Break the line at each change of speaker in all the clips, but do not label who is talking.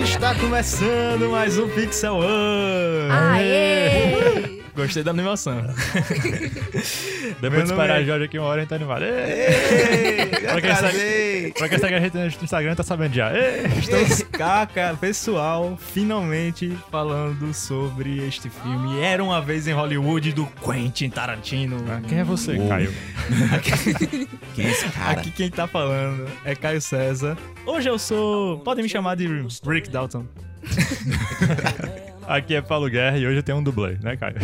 Está começando mais um Pixel One!
Aê!
Gostei da animação.
Depois de esperar
é-
a Jorge aqui uma hora, a gente tá animado.
Ei,
Pra quem segue- Pra quem segue a gente no Instagram, tá sabendo já. Ê!
Estamos cá, cara, pessoal, finalmente falando sobre este filme. Era uma vez em Hollywood do Quentin Tarantino.
Quem é você,
Uou.
Caio?
Quem é esse cara?
Aqui quem tá falando é Caio César. Hoje eu sou. Podem me chamar de Rick Dalton.
Aqui é Paulo Guerra e hoje eu tenho um dublê, né, Caio?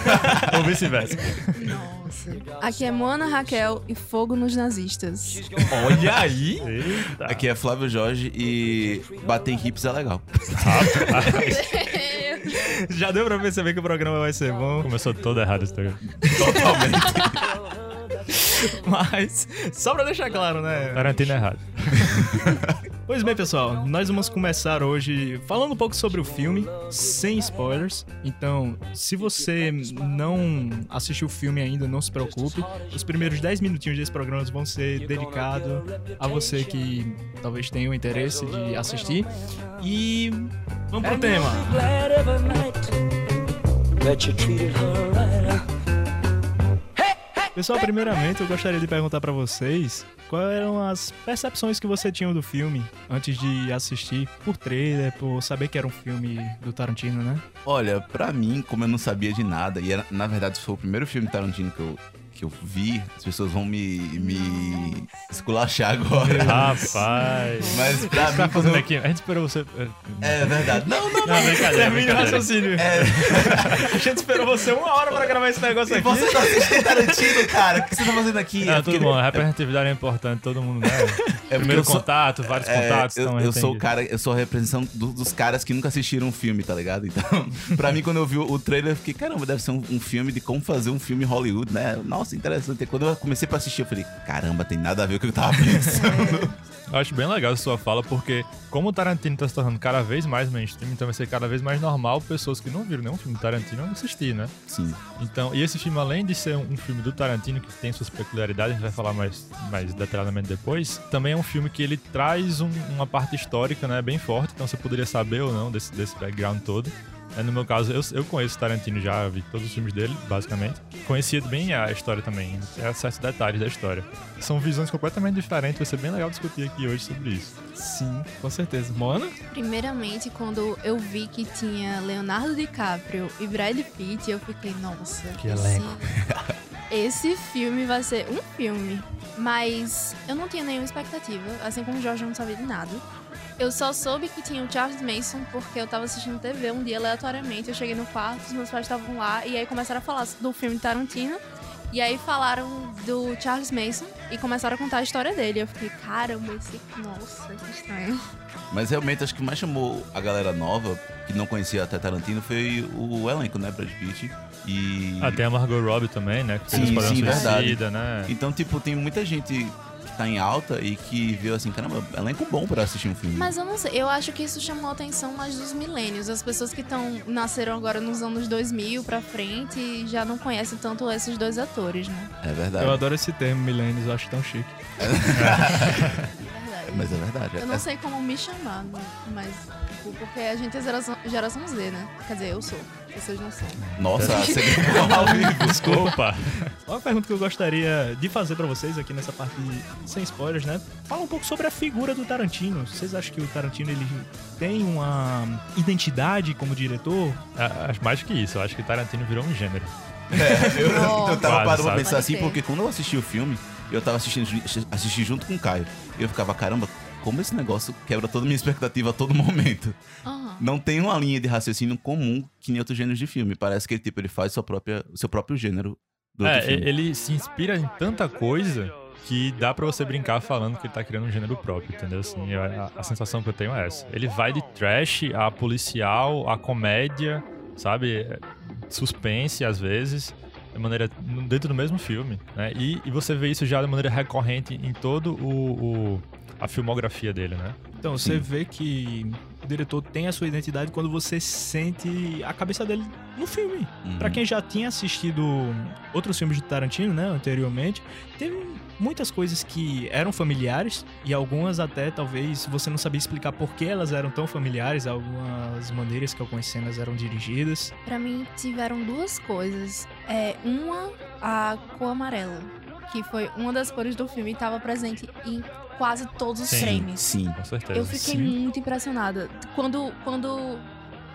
Ou vice-versa.
Nossa. Aqui é Moana Raquel e fogo nos nazistas.
Olha aí!
Eita.
Aqui é Flávio Jorge e bater em hips é legal.
Já deu pra perceber que o programa vai ser bom.
Começou todo errado esse programa.
Totalmente.
Mas, só pra deixar claro, né?
Tarantino é errado.
Pois bem, pessoal, nós vamos começar hoje falando um pouco sobre o filme, sem spoilers. Então, se você não assistiu o filme ainda, não se preocupe. Os primeiros 10 minutinhos desse programa vão ser dedicados a você que talvez tenha o interesse de assistir. E vamos pro tema.
glad
Pessoal, primeiramente eu gostaria de perguntar pra vocês quais eram as percepções que você tinha do filme antes de assistir por trailer, por saber que era um filme do Tarantino, né?
Olha, pra mim, como eu não sabia de nada, e era, na verdade foi o primeiro filme Tarantino que eu, que eu vi, as pessoas vão me, me esculachar agora.
Rapaz.
Mas pra
tá
mim, quando
fazendo
eu...
aqui? A gente esperou você.
É verdade. Não, não,
Não, brincadeira.
Termine o raciocínio.
É,
A gente esperou você uma hora pra gravar esse negócio
e
aqui.
você tá assistindo Tarantino, cara? O que você tá fazendo aqui?
Não,
É
tudo bom, a representatividade é importante, todo mundo, né?
É
Primeiro
sou-
contato, vários
É,
contatos.
eu,
então
eu sou o cara, eu sou a representação do- dos caras que nunca assistiram um filme, tá ligado? Então, pra mim, quando eu vi o, o trailer, eu fiquei, caramba, deve ser um, um filme de como fazer um filme Hollywood, né? Nossa, interessante. E quando eu comecei pra assistir, eu falei, caramba, tem nada a ver com o que eu tava pensando.
Eu acho bem legal a sua fala, porque como o Tarantino tá se tornando cada vez mais mainstream, então vai ser cada vez mais normal pessoas que não viram nenhum filme do Tarantino assistir, né?
Sim.
Então, e esse filme, além de ser um, um filme do Tarantino que tem suas peculiaridades, a gente vai falar mais, mais detalhadamente depois, também é um filme que ele traz um- uma parte histórica, né, bem forte, então você poderia saber ou não desse, desse background todo. É, no meu caso, eu, eu conheço o Tarantino já, vi todos os filmes dele, basicamente. Conhecia bem a história também, é, certos detalhes da história. São visões completamente diferentes, vai ser bem legal discutir aqui hoje sobre isso.
Sim, com certeza. Mona?
Primeiramente, quando eu vi que tinha Leonardo DiCaprio e Brad Pitt, eu fiquei, nossa,
Que
esse-
elenco.
Esse filme vai ser um filme. Mas eu não tinha nenhuma expectativa, assim como o Jorge não sabia de nada. Eu só soube que tinha o Charles Mason porque eu tava assistindo TV um dia aleatoriamente. Eu cheguei no quarto, os meus pais estavam lá e aí começaram a falar do filme Tarantino. E aí falaram do Charles Mason e começaram a contar a história dele. Eu fiquei, caramba, esse. Nossa, que estranho.
Mas realmente, acho que mais chamou a galera nova, que não conhecia até Tarantino, foi o elenco, né? Brad Pitt. E.
Tem a Margot Robbie também, né? Que fez
Sim, sim, verdade.
Suicida, né?
Então, tipo, tem muita gente tá em alta e que viu assim, caramba, elenco bom pra assistir um filme.
Mas eu não sei, eu acho que isso chamou a atenção mais dos milênios. As pessoas que estão nasceram agora nos anos 2000 pra frente e já não conhecem tanto esses dois atores, né?
É verdade.
Eu adoro esse termo, milênios, eu acho tão chique.
Verdade.
Mas é verdade.
Eu não sei como me chamar, né? mas tipo, porque a gente é geração, geração Z, né? Quer dizer, eu sou. Vocês não são.
Nossa, você ao vivo.
Desculpa.
Uma pergunta que eu gostaria de fazer pra vocês aqui nessa parte de- sem spoilers, né? Fala um pouco sobre a figura do Tarantino. Vocês acham que o Tarantino ele tem uma identidade como diretor?
Ah, Acho mais que isso, eu acho que Tarantino virou um gênero.
É, eu, eu
Nossa.
tava
Quase,
parando pra pensar assim,
ser.
porque quando eu assisti o filme, eu tava assistindo assisti junto com o Caio. E eu ficava, caramba, como esse negócio quebra toda a minha expectativa a todo momento.
Aham.
Não tem uma linha de raciocínio comum que em outros gêneros de filme. Parece que tipo, ele faz sua própria, o seu próprio gênero do outro
É,
filme.
ele se inspira em tanta coisa que dá pra você brincar falando que ele tá criando um gênero próprio, entendeu? Assim, a, a sensação que eu tenho é essa. Ele vai de trash a policial, a comédia, sabe? Suspense, às vezes, de maneira, dentro do mesmo filme, né? E, e você vê isso já de maneira recorrente em todo o... o- a filmografia dele, né?
Então, você vê que o diretor tem a sua identidade quando você sente a cabeça dele no filme.
Uhum.
Pra quem já tinha assistido outros filmes de Tarantino, né, anteriormente, teve muitas coisas que eram familiares e algumas até talvez você não sabia explicar por que elas eram tão familiares, algumas maneiras que algumas cenas eram dirigidas.
Pra mim, tiveram duas coisas. É, uma, a cor amarela, que foi uma das cores do filme e estava presente em quase todos os
Sim,
frames.
Sim.
Com certeza.
Eu fiquei
Sim.
muito impressionada. Quando, quando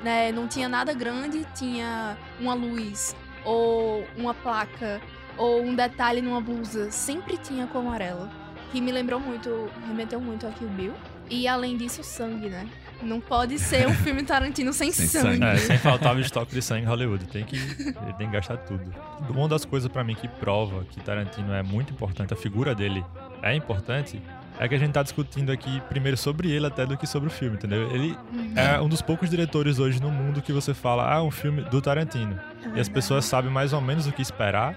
né, não tinha nada grande, tinha uma luz, ou uma placa, ou um detalhe numa blusa. Sempre tinha cor amarela. Que me lembrou muito, remeteu muito a Kill Bill. E além disso, sangue, né? Não pode ser um filme Tarantino sem,
Sem
sangue.
sangue.
É, sem faltar o estoque de sangue em Hollywood. Tem que, ele tem que gastar tudo. Uma das coisas pra mim que prova que Tarantino é muito importante, a figura dele é importante, é que a gente tá discutindo aqui primeiro sobre ele até do que sobre o filme, entendeu? Ele
Uhum.
é um dos poucos diretores hoje no mundo que você fala, ah, é um filme do Tarantino. E as pessoas sabem mais ou menos o que esperar,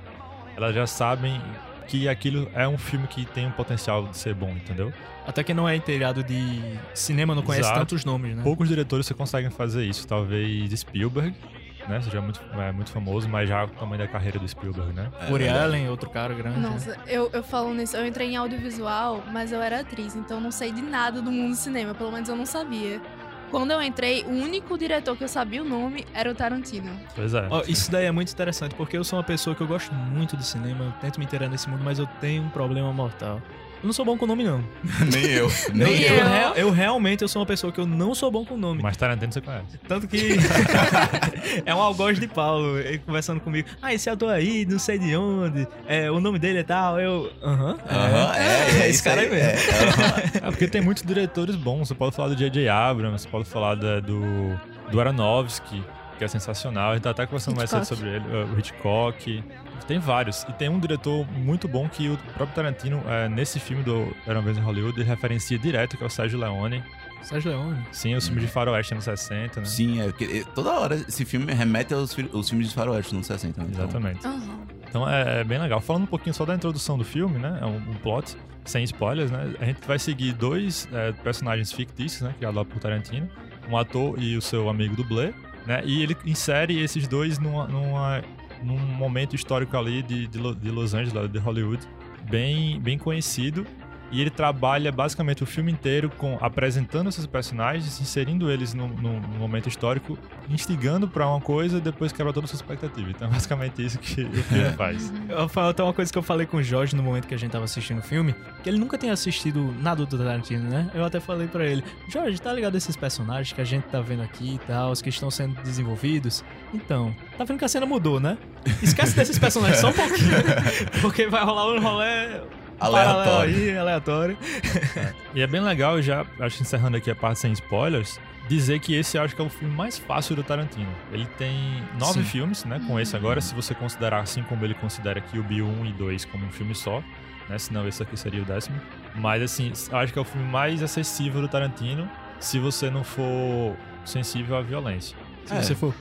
elas já sabem que aquilo é um filme que tem um potencial de ser bom, entendeu?
Até quem não é inteirado de cinema não conhece
Exato.
tantos nomes, né?
Poucos diretores você conseguem fazer isso. Talvez Spielberg, né? Seja muito, é, muito famoso, mas já o tamanho da carreira do Spielberg, né?
Woody
verdade.
Allen, outro cara grande. né?
Nossa, eu, eu falo nisso, eu entrei em audiovisual, mas eu era atriz, então eu não sei de nada do mundo do cinema, pelo menos eu não sabia. Quando eu entrei, o único diretor que eu sabia o nome era o Tarantino.
Pois é.
Ó, isso daí é muito interessante, porque eu sou uma pessoa que eu gosto muito de cinema, eu tento me inteirar nesse mundo, mas eu tenho um problema mortal. Eu não sou bom com nome, não.
Nem eu.
Nem eu.
eu.
Eu, eu realmente eu sou uma pessoa que eu não sou bom com nome.
Mas Tarantino você conhece.
Tanto que é um algoz de Paulo, ele conversando comigo. Ah, esse ator aí, não sei de onde, é, o nome dele é tal. Eu, aham,
Aham, é, é,
esse cara aí mesmo.
É, aham.
É porque tem muitos diretores bons. Você pode falar do J.J. Abrams, você pode falar da- do, do Aronofsky, que é sensacional. A gente tá até conversando mais cedo
Hitchcock.
sobre ele. uh, O Hitchcock. Tem vários. E tem um diretor muito bom que o próprio Tarantino, é, nesse filme do Era uma vez em Hollywood, ele referencia direto, que é o Sérgio Leone.
Sérgio Leone.
Sim, os filmes de faroeste anos 60, né?
Sim, é, porque, eh, toda hora esse filme remete aos, aos filmes de faroeste nos 60. né? Então,
Exatamente.
Aham.
Então é, é bem legal. Falando um pouquinho só da introdução do filme, né? É um, um plot, sem spoilers, né? A gente vai seguir dois é, personagens fictícios, né? Criados lá por Tarantino. Um ator e o seu amigo dublê, né? E ele insere esses dois numa, numa- num momento histórico ali de, de, de Los Angeles, de Hollywood, bem, bem conhecido. E ele trabalha basicamente o filme inteiro com apresentando esses personagens, inserindo eles num, momento histórico, instigando pra uma coisa e depois quebra toda a sua expectativa. Então é basicamente isso que o filme faz.
Eu falo até uma coisa que eu falei com o Jorge no momento que a gente tava assistindo o filme, que ele nunca tinha assistido nada do Tarantino, né? Eu até falei pra ele, Jorge, tá ligado esses personagens que a gente tá vendo aqui e tal, os que estão sendo desenvolvidos? Então, tá vendo que a cena mudou, né? Esquece desses personagens só um pouquinho, porque vai rolar um rolê
Aleatório.
aí, aleatório.
E é bem legal, já acho que encerrando aqui a parte sem spoilers, dizer que esse eu acho que é o filme mais fácil do Tarantino. Ele tem nove
Sim.
filmes, né? Com esse agora, se você considerar assim como ele considera aqui o Bill 1 e 2 como um filme só, né? Senão esse aqui seria o décimo. Mas assim, eu acho que é o filme mais acessível do Tarantino se você não for sensível à violência.
Se
É.
você for.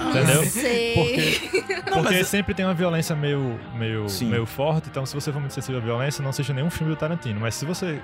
Entendeu?
Não sei.
Porque, porque
mas-
sempre tem uma violência meio, meio,
Sim.
meio forte, então se você for muito sensível à violência, não assista nenhum filme do Tarantino. Mas se você.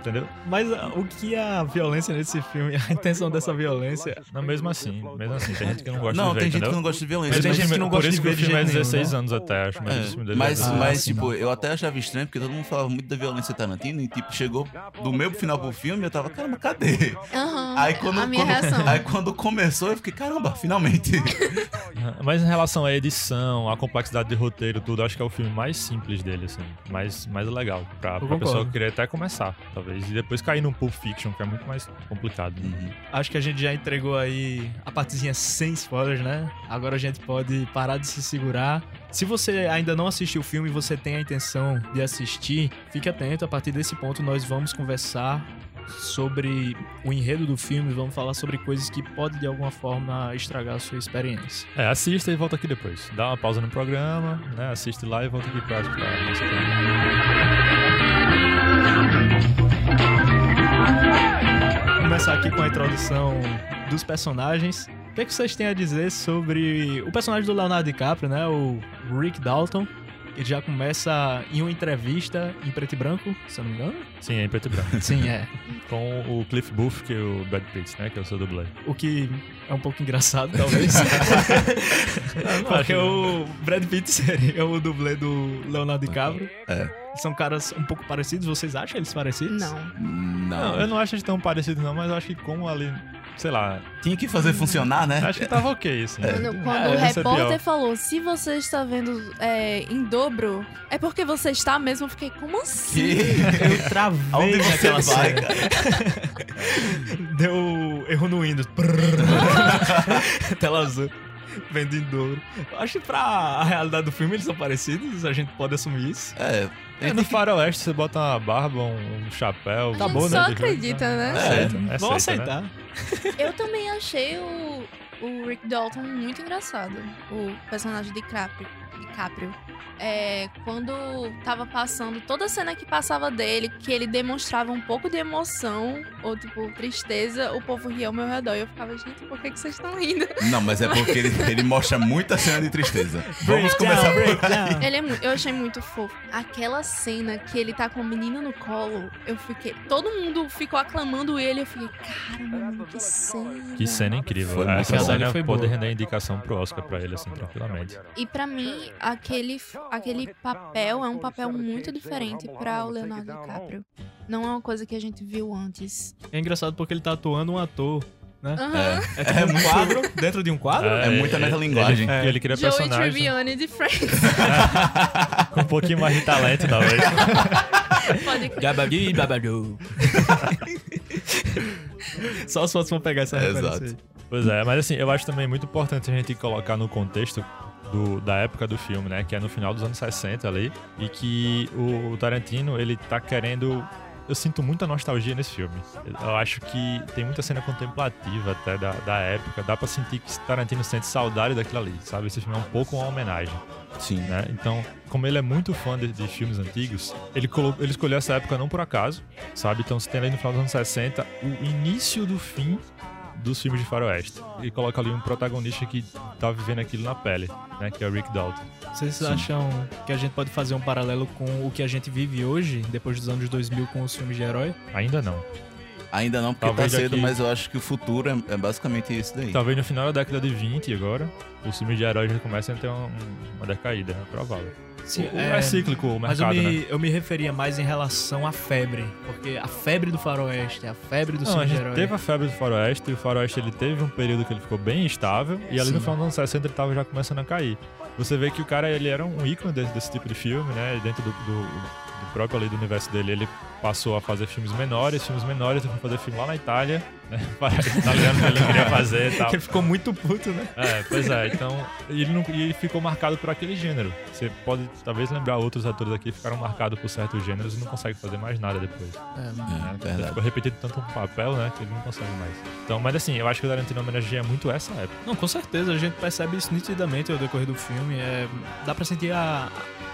Entendeu?
Mas ah, o que é a violência nesse filme, a intenção dessa violência,
Não, mesmo assim, mesmo assim, tem gente que não gosta
Não,
de ver,
tem gente
entendeu?
que não gosta de violência.
Mas tem
mas-
gente que não
por
gosta
isso
de
que
ver
o
de
filme é
jeito nenhum,
16
né?
anos até, acho, mas
É,
o filme dele
mas,
é
Ah,
mas
sim.
tipo, eu até achava estranho, porque todo mundo falava muito da violência Tarantino, e tipo, chegou do meio pro final pro filme, eu tava, caramba, cadê?
Aham.
Aí quando,
a minha
quando-
reação.
aí quando começou, eu fiquei, caramba, finalmente.
Mas em relação à edição, à complexidade de roteiro, tudo, acho que é o filme mais simples dele, assim. Mais, mais legal. Pra, pra pessoa querer até começar, talvez. E depois cair num Pulp Fiction, que é muito mais complicado. né?
Uhum.
acho que a gente já entregou aí a partezinha sem spoilers, né? Agora a gente pode parar de se segurar. Se você ainda não assistiu o filme e você tem a intenção de assistir, fique atento. A partir desse ponto, nós vamos conversar sobre o enredo do filme, vamos falar sobre coisas que podem de alguma forma estragar a sua experiência.
É, assista e volta aqui depois. Dá uma pausa no programa, né? Assiste lá e volta aqui pra pra nossa
começar aqui com a introdução dos personagens. O que, é que vocês têm a dizer sobre o personagem do Leonardo DiCaprio, né? O Rick Dalton. ele já começa em uma entrevista em preto e branco, se eu não me engano.
Sim, é em preto e branco.
Sim, é.
Com o Cliff Booth, que é o Brad Pitt, né? Que é o seu dublê.
O que é um pouco engraçado, talvez. Porque o Brad Pitt seria o dublê do Leonardo DiCaprio.
É.
São caras um pouco parecidos, vocês acham eles parecidos?
Não.
Não.
Não, eu não acho eles tão parecidos não, mas eu acho que como ali, sei lá,
Tinha que fazer funcionar, né?
acho que tava ok, assim.
Quando, quando
É,
o
é
repórter falou, se você está vendo é, em dobro, é porque você está mesmo. Eu fiquei, como assim?
Que...
Eu travei
Aonde você
naquela
vai, cara?
Deu erro no Windows. Tela azul. Vendo em dobro. Eu Acho que pra realidade do filme eles são parecidos, a gente pode assumir isso.
É,
É, no faroeste você bota uma barba, um, um chapéu.
A gente
acabou,
só
né?
acredita, né?
Aceita,
Vamos
aceita,
aceitar.
Né?
Eu também achei o, o Rick Dalton muito engraçado. O personagem de DiCaprio. DiCaprio. É, quando tava passando toda a cena que passava dele, que ele demonstrava um pouco de emoção ou, tipo, tristeza, o povo ria ao meu redor. E eu ficava, gente, por que, que vocês estão rindo?
Não, mas é porque ele, ele mostra muita cena de tristeza. Vamos começar por aí.
Ele é eu achei muito fofo. Aquela cena que ele tá com o menino no colo, eu fiquei. Todo mundo ficou aclamando ele. Eu fiquei, caramba, que cena.
Que cena incrível.
Foi
bom.
cena
Foi boa.
render indicação pro Oscar pra ele, assim, tranquilamente.
E pra mim, aquele, aquele papel é um papel muito diferente pra o Leonardo DiCaprio. Não é uma coisa que a gente viu antes.
É engraçado porque ele tá atuando um ator.
Aham.
É tipo um quadro dentro de um quadro?
É muita metalinguagem.
Ele, ele queria
Joey
personagem
Tribbiani de Friends.
com um pouquinho mais de talento, talvez.
Pode crer.
Babadu. Só as fotos vão pegar essa
É,
referência
exato.
aí.
Pois é, mas assim, eu acho também muito importante a gente colocar no contexto do- da época do filme, né? Que é no final dos anos 60 ali. E que o, o Tarantino, ele tá querendo. Eu sinto muita nostalgia nesse filme. Eu acho que tem muita cena contemplativa até da, da época. Dá pra sentir que Tarantino sente saudade daquilo ali, sabe? Esse filme é um pouco uma homenagem
Sim.
né? Então, como ele é muito fã de, de filmes antigos, ele, ele escolheu essa época não por acaso, sabe? Então, você tem ali no final dos anos 60 o início do fim dos filmes de faroeste. E coloca ali um protagonista que tá vivendo aquilo na pele, né? Que é o Rick Dalton.
Vocês acham que a gente pode fazer um paralelo com o que a gente vive hoje, depois dos anos 2000, com os filmes de herói?
Ainda não.
Ainda não, porque
Talvez
tá cedo,
aqui-
mas eu acho que o futuro é, é basicamente isso daí.
Talvez no final da década de 20 agora, os filmes de heróis já comecem a ter uma, uma decaída, é provável.
Sim,
O- é, cíclico o
Mas eu
mercado,
me,
né?
eu me referia mais em relação à febre. Porque a febre do faroeste, a febre do
Não, a gente
herói.
teve a febre do faroeste, e o faroeste ele teve um período que ele ficou bem estável, e ali
Sim.
no final dos anos 60 ele tava já começando a cair. Você vê que o cara ele era um ícone desse, desse tipo de filme, né? E dentro do, do, do próprio ali do universo dele, ele passou a fazer filmes menores, filmes menores, ele foi fazer filme lá na Itália, né? Italiano que ele não queria fazer e tal.
Ele ficou muito puto, né?
É, pois é, então ele, não, e ele ficou marcado por aquele gênero. Você pode talvez lembrar outros atores aqui que ficaram marcados por certos gêneros e não conseguem fazer mais nada depois.
É,
É,
Ele
verdade.
ficou repetido tanto um papel, né, que ele não consegue mais. Então, mas assim, eu acho que o Tarantino homenageia muito essa época.
Não, com certeza, a gente percebe isso nitidamente ao decorrer do filme. É, dá pra sentir a,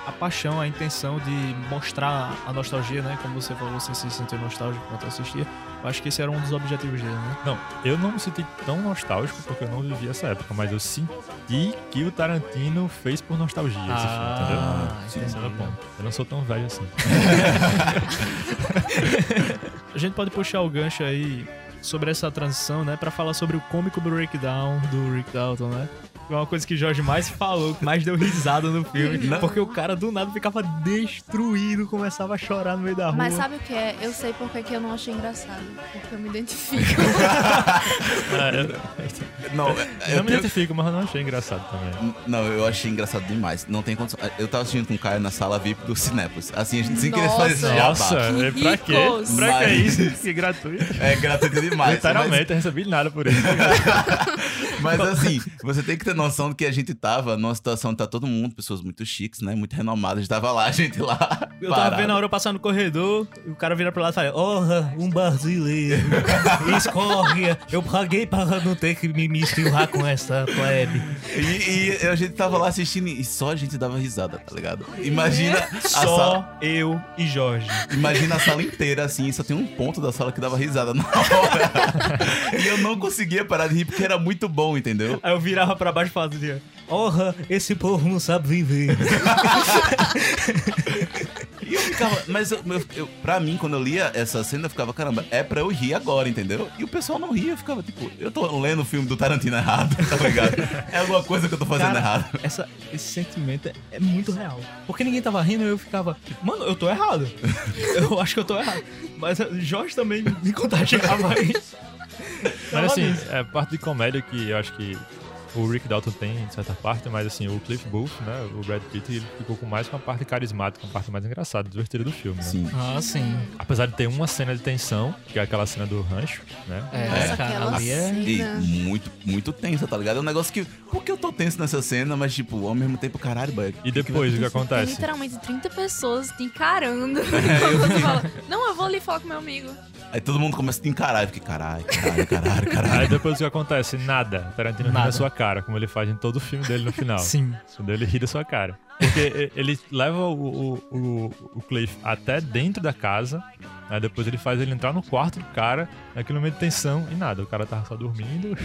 a paixão, a intenção de mostrar a nostalgia, né? Como você falou, você se sentiu nostálgico enquanto assistia. Eu acho que esse era um dos objetivos dele, né?
Não, eu não me senti tão nostálgico porque eu não vivi essa época, mas eu senti que o Tarantino fez por nostalgia esse filme, entendeu?
Ah,
o
entendi.
ponto. Eu não sou tão velho assim.
A gente pode puxar o gancho aí sobre essa transição, né? Pra falar sobre o cômico breakdown do Rick Dalton, né? É uma coisa que o Jorge mais falou, que mais deu risada no filme.
Não.
Porque o cara do nada ficava destruído, começava a chorar no meio da rua.
Mas sabe o que é? Eu sei porque que eu não achei engraçado. Porque eu me identifico.
É, eu,
Não,
eu
eu,
não me
eu-
identifico, mas eu não achei engraçado também.
não, eu achei engraçado demais. Não tem condição. Eu tava assistindo com o Caio na sala VIP do Cinépolis. Assim, a gente sem querer fazer esse
Nossa.
jabá.
Nossa,
Que
é pra quê?
ricos.
Pra que
Mas-
isso? Que gratuito.
É gratuito demais.
Literalmente, eu recebi nada por isso.
Mas, assim, você tem que ter noção de que a gente tava numa situação, tá todo mundo, pessoas muito chiques, né? Muito renomadas. A gente tava lá, a gente lá.
Eu tava
Parado.
vendo a hora eu passar no corredor, e o cara vira pro lado e fala: Orra, um brasileiro. Escorre. Eu paguei para não ter que me misturar com essa plebe.
E, e a gente tava lá assistindo e só a gente dava risada, tá ligado? Imagina sala,
Só eu e Jorge.
imagina a sala inteira assim, só tem um ponto da sala que dava risada na hora. e eu não conseguia parar de rir porque era muito bom, entendeu?
Aí eu virava pra baixo e falava assim: Orra, esse povo não sabe viver.
E eu ficava, mas eu, eu, eu- pra mim, quando eu lia essa cena, eu ficava, caramba, é pra eu rir agora, entendeu? E o pessoal não ria, eu ficava tipo, eu tô lendo o filme do Tarantino errado, tá ligado? É alguma coisa que eu tô fazendo
Cara,
errado.
Essa, esse sentimento é, é muito real. Porque ninguém tava rindo e eu ficava, mano, eu tô errado. eu acho que eu tô errado. Mas eh, Jorge também me contagiava aí.
Mas assim, é parte de comédia que eu acho que o Rick Dalton tem em certa parte, mas assim, o Cliff Booth, né, o Brad Pitt, ele ficou com mais com a parte carismática, com a parte mais engraçada, divertida do filme, né?
Sim.
Ah, sim.
Apesar de ter uma cena de tensão, que é aquela cena do rancho, né?
É,
Nossa,
cara,
aquela
ali é.
E muito, muito tensa, tá ligado? É um negócio que. Por que eu tô tenso nessa cena, mas, tipo, ao mesmo tempo, caralho, boy.
E depois, o que
Tem
acontece?
literalmente 30 pessoas te encarando. Enquanto você fala, não, eu vou ali falar com meu amigo.
Aí todo mundo começa a te encarar. Eu fiquei, caralho, caralho, caralho, caralho.
Aí depois o que acontece? Nada. Tarantino ri
Nada.
na sua cara, como ele faz em todo o filme dele no final.
Sim.
Quando ele ri da sua cara. Porque ele leva o, o, o, o Cliff até dentro da casa, aí depois ele faz ele entrar no quarto do cara, naquele momento de tensão, e nada, o cara tava só dormindo.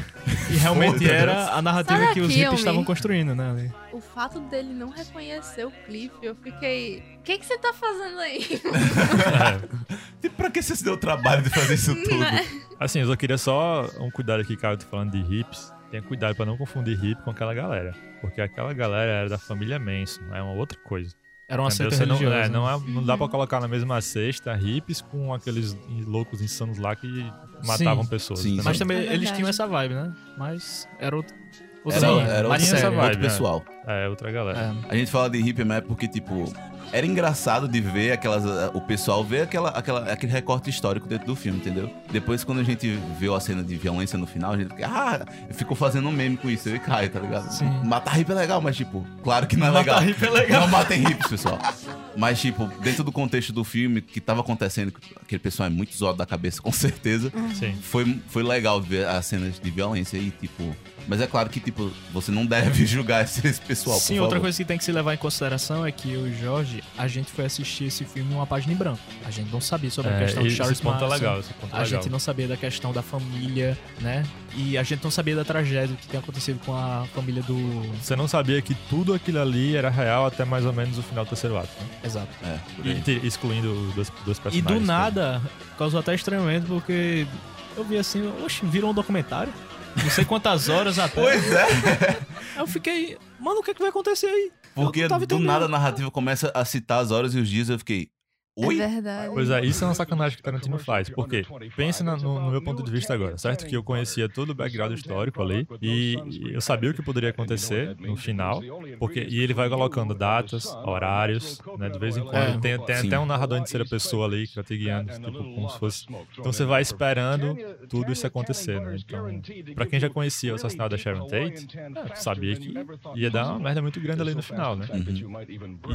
E realmente era a narrativa
Sai
que os hippies estavam construindo, né? ali.
O fato dele não reconhecer o Cliff, eu fiquei. O que, que você tá fazendo aí?
E pra que você se deu o trabalho de fazer isso tudo?
Assim, eu só queria só um cuidado aqui, cara, eu tô falando de hips. Tenha cuidado pra não confundir hip com aquela galera. Porque aquela galera era da família Manson, é uma outra coisa.
Era uma
Entendeu?
seita
não,
religiosa.
é,
né?
não, é- não dá pra colocar na mesma cesta hips com aqueles loucos insanos lá que matavam
Sim.
pessoas.
Sim?
Mas também
É
eles
verdade.
tinha essa vibe, né? Mas era outro. outra
Era,
tinha essa vibe,
outro
né?
pessoal.
É, outra galera.
É.
A gente fala de hippie, mas é porque, tipo, era engraçado de ver aquelas. O pessoal ver aquela, aquela, aquele recorte histórico dentro do filme, entendeu? Depois, quando a gente viu a cena de violência no final, a gente ah, ficou fazendo um meme com isso, eu e Caio, tá ligado?
Sim.
Matar hippie é legal, mas, tipo, claro que não é
Matar
legal.
hippie é legal.
Não matem hippies, pessoal. Mas, tipo, dentro do contexto do filme, que tava acontecendo, que aquele pessoal é muito zoado da cabeça, com certeza.
Sim.
Foi, foi legal ver as cenas de violência e, tipo. Mas é claro que, tipo, você não deve julgar esse, esse pessoal.
Sim,
por
outra
favor.
coisa que tem que se levar em consideração é que eu e o Jorge, a gente foi assistir esse filme numa página em branco. A gente não sabia sobre a
É,
questão de
esse
Charles
ponto é
Manson.
legal, esse ponto é
A
legal.
gente não sabia da questão da família, né? E a gente não sabia da tragédia que tem acontecido com a família do.
Você não sabia que tudo aquilo ali era real até mais ou menos o final do terceiro ato, né?
Exato.
É,
E excluindo os dois, dois
E
personagens.
do nada, causou até estranhamento, porque eu vi assim, oxe, virou um documentário. Não sei quantas horas até.
Pois é.
Eu fiquei, mano, o que, é que vai acontecer aí?
Porque do nada a narrativa começa a citar as horas e os dias. Eu fiquei. Oi?
É verdade.
Pois é, isso é uma sacanagem que Tarantino faz. Porque, pense na- no, no meu ponto de vista agora, certo? Que eu conhecia todo o background histórico ali e eu sabia o que poderia acontecer no final. Porque, e ele vai colocando datas, horários, né? De vez em quando.
É.
Tem, tem até um narrador em terceira pessoa ali que vai te guiando, tipo, como se fosse. Então você vai esperando tudo isso acontecer, né? Então, pra quem já conhecia o assassinato da Sharon Tate, é, sabia que ia dar uma merda muito grande ali no final, né?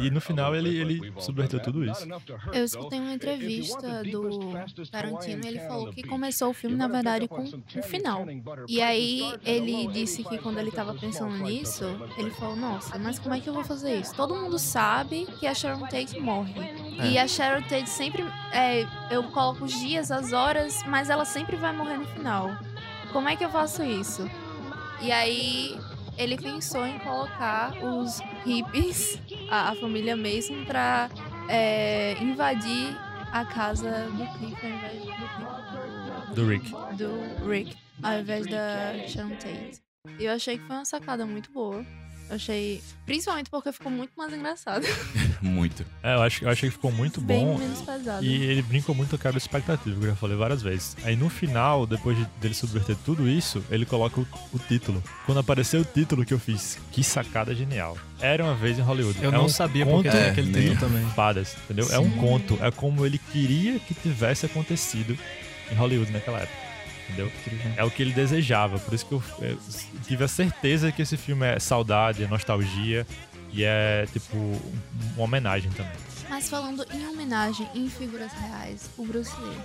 E no final ele, ele subverteu tudo isso.
Eu escutei uma entrevista do Tarantino e ele falou que começou o filme, na verdade, com o final. E aí ele disse que quando ele tava pensando nisso, ele falou, nossa, mas como é que eu vou fazer isso? Todo mundo sabe que a Sharon Tate morre. E a Sharon Tate sempre. é, eu coloco os dias, as horas, mas ela sempre vai morrer no final. Como é que eu faço isso? E aí ele pensou em colocar os hippies, a, a família Mason, pra é, invadir a casa do Cliff ao invés do Cliff,
Do Rick.
do, Rick, ao invés da Sharon Tate. Eu achei que foi uma sacada muito boa. Eu achei. Principalmente porque ficou muito mais engraçado.
Muito.
É, eu, acho, eu achei que ficou muito
Bem
bom.
menos pesado.
E ele brincou muito com a cara da expectativa, que eu já falei várias vezes. Aí no final, depois de, dele subverter tudo isso, ele coloca o, o título. Quando apareceu o título que eu fiz, que sacada genial. Era uma vez em Hollywood.
Eu
é
não
um
sabia
conto
porque
É,
aquele título também.
fadas, entendeu? É um conto, é como ele queria que tivesse acontecido em Hollywood naquela época. Entendeu? É o que ele desejava, por isso que eu, eu tive a certeza que esse filme é saudade, é nostalgia e é tipo um- uma homenagem também.
Mas falando em homenagem em figuras reais, o Bruce Lee.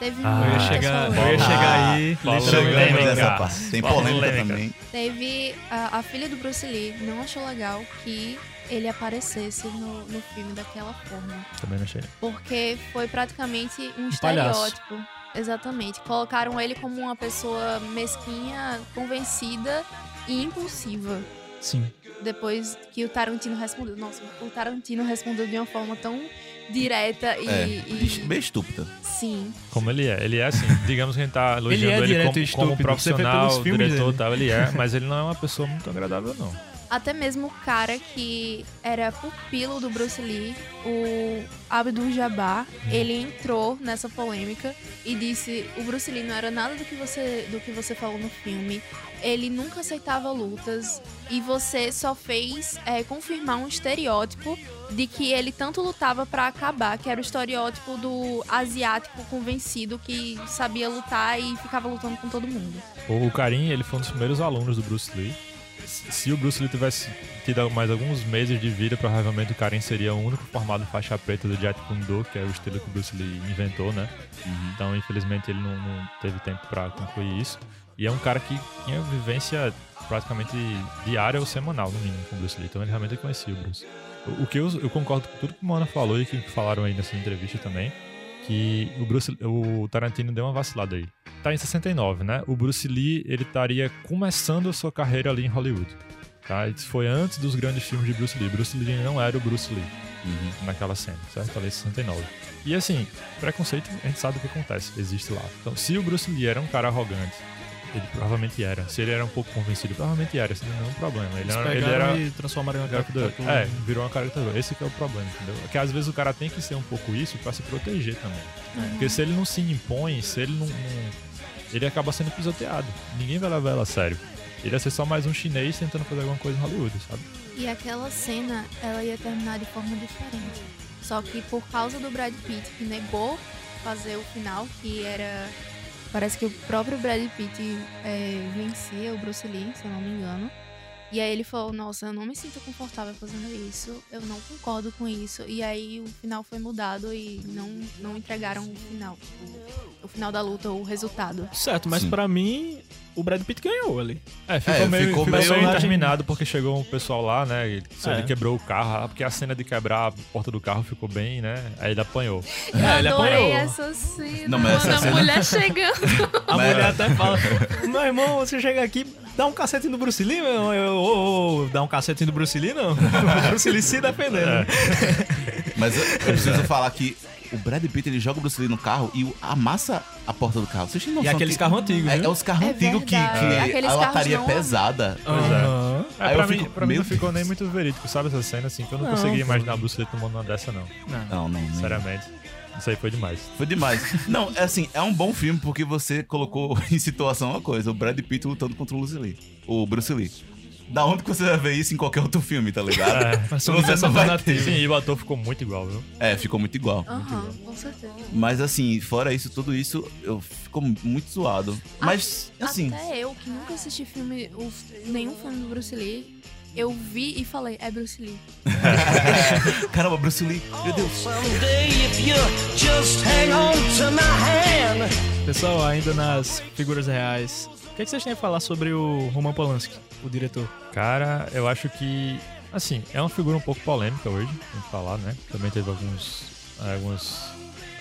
Teve
Ah,
Eu ia chegar, eu ia chegar aí.
Polêmica.
literalmente.
Chegamos nessa parte. Tem polêmica
Polêmica.
também.
Teve a, a filha do Bruce Lee não achou legal que ele aparecesse no, no filme daquela forma.
Também não achei.
Porque foi praticamente um,
palhaço.
estereótipo. Exatamente. Colocaram ele como uma pessoa mesquinha, convencida e impulsiva.
Sim.
Depois que o Tarantino respondeu. Nossa, o Tarantino respondeu de uma forma tão direta e.
É,
e-
bem estúpida.
Sim.
Como ele é. Ele é assim, digamos que a gente tá elogiando
é
ele, como, como profissional, diretor e tal, ele é, mas ele não é uma pessoa muito agradável, não.
Até mesmo o cara que era pupilo do Bruce Lee, o Abdul Jabbar, ele entrou nessa polêmica e disse: o Bruce Lee não era nada do que você, do que você falou no filme. Ele nunca aceitava lutas e você só fez é, confirmar um estereótipo de que ele tanto lutava pra acabar, que era o estereótipo do asiático convencido que sabia lutar e ficava lutando com todo mundo.
O o Karim, ele foi um dos primeiros alunos do Bruce Lee. Se o Bruce Lee tivesse tido mais alguns meses de vida, provavelmente o Karim seria o único formado faixa preta do Jeet Kune Do, que é o estilo que o Bruce Lee inventou, né? Então, infelizmente, ele não, não teve tempo pra concluir isso. E é um cara que tinha vivência praticamente diária ou semanal, no mínimo, com o Bruce Lee. Então, ele realmente conhecia o Bruce. O, o que eu, eu concordo com tudo que o Mona falou e que falaram aí nessa entrevista também, que o, Bruce, o Tarantino deu uma vacilada aí. Tá em 69, né? O Bruce Lee, ele estaria começando a sua carreira ali em Hollywood. Tá? Isso foi antes dos grandes filmes de Bruce Lee. Bruce Lee não era o Bruce Lee naquela cena, certo? Ali em 69. E assim, preconceito, a gente sabe o que acontece, existe lá. Então, se o Bruce Lee era um cara arrogante, ele provavelmente era. Se ele era um pouco convencido, provavelmente era, sem nenhum problema. Ele,
Eles
era, ele era
e transformaram em uma
caricatura. É, virou uma caricatura. Esse que é o problema, entendeu? Que às vezes o cara tem que ser um pouco isso pra se proteger também. Porque se ele não se impõe, se ele não, não- Ele acaba sendo pisoteado. Ninguém vai levar ela a sério. Ele ia ser só mais um chinês tentando fazer alguma coisa em Hollywood, sabe?
E aquela cena, ela ia terminar de forma diferente. Só que por causa do Brad Pitt, que negou fazer o final, que era. Parece que o próprio Brad Pitt é, vencia o Bruce Lee, se eu não me engano. E aí ele falou, nossa, eu não me sinto confortável fazendo isso, eu não concordo com isso. E aí o final foi mudado e não, não entregaram o final. o final da luta, o resultado.
Certo, mas pra mim, o Brad Pitt ganhou ali.
É, ficou
É,
meio,
ficou
ficou
meio-
meio terminado porque chegou um pessoal lá, né? E só
É.
ele quebrou o carro, ah, porque a cena de quebrar a porta do carro ficou bem, né? Aí ele apanhou.
É, ele
eu
apanhou.
essa cena,
Não, mas essa
a
cena-
mulher chegando.
A
Mas-
mulher até fala: Meu irmão, você chega aqui, dá um cacete no Bruce Lee, meu irmão. Eu, ô, ô, dá um cacete no Bruce Lee, não. O Bruce Lee se defendendo.
Mas eu, eu preciso falar que o Brad Pitt ele joga o Bruce Lee no carro e amassa a porta do carro. Vocês têm
E aqueles
que-
carros antigos,
É,
né?
é os carros
É
antigos que, que
Aqueles
a lataria é
não-
pesada.
Aham.
É,
Aí
pra,
eu
mim,
fico,
pra mim não ficou nem muito verídico, sabe essa cena assim? Que eu não,
Não,
conseguia imaginar o Bruce Lee tomando uma dessa, não.
Não.
Não, não, não.
Sinceramente. Isso aí foi demais.
Foi demais. Não, é assim, é um bom filme porque você colocou em situação uma coisa: o Brad Pitt lutando contra o Bruce Lee. O Bruce Lee. Da onde que você vai ver isso em qualquer outro filme, tá ligado?
É.
Mas
Você
universo
não vai
alternativo.
Sim, e o ator ficou muito igual, viu?
É, ficou muito igual.
Aham, com certeza.
Mas assim, fora isso, tudo isso, eu fico muito zoado. Mas, assim,
Até eu, que nunca assisti filme, nenhum filme do Bruce Lee, eu vi e falei, é Bruce Lee.
caramba, Bruce Lee, meu Deus.
Pessoal, ainda nas figuras reais, o que, é que vocês têm a falar sobre o Roman Polanski, o diretor?
Cara, eu acho que, assim, é uma figura um pouco polêmica hoje, tem que falar, né? Também teve alguns, algumas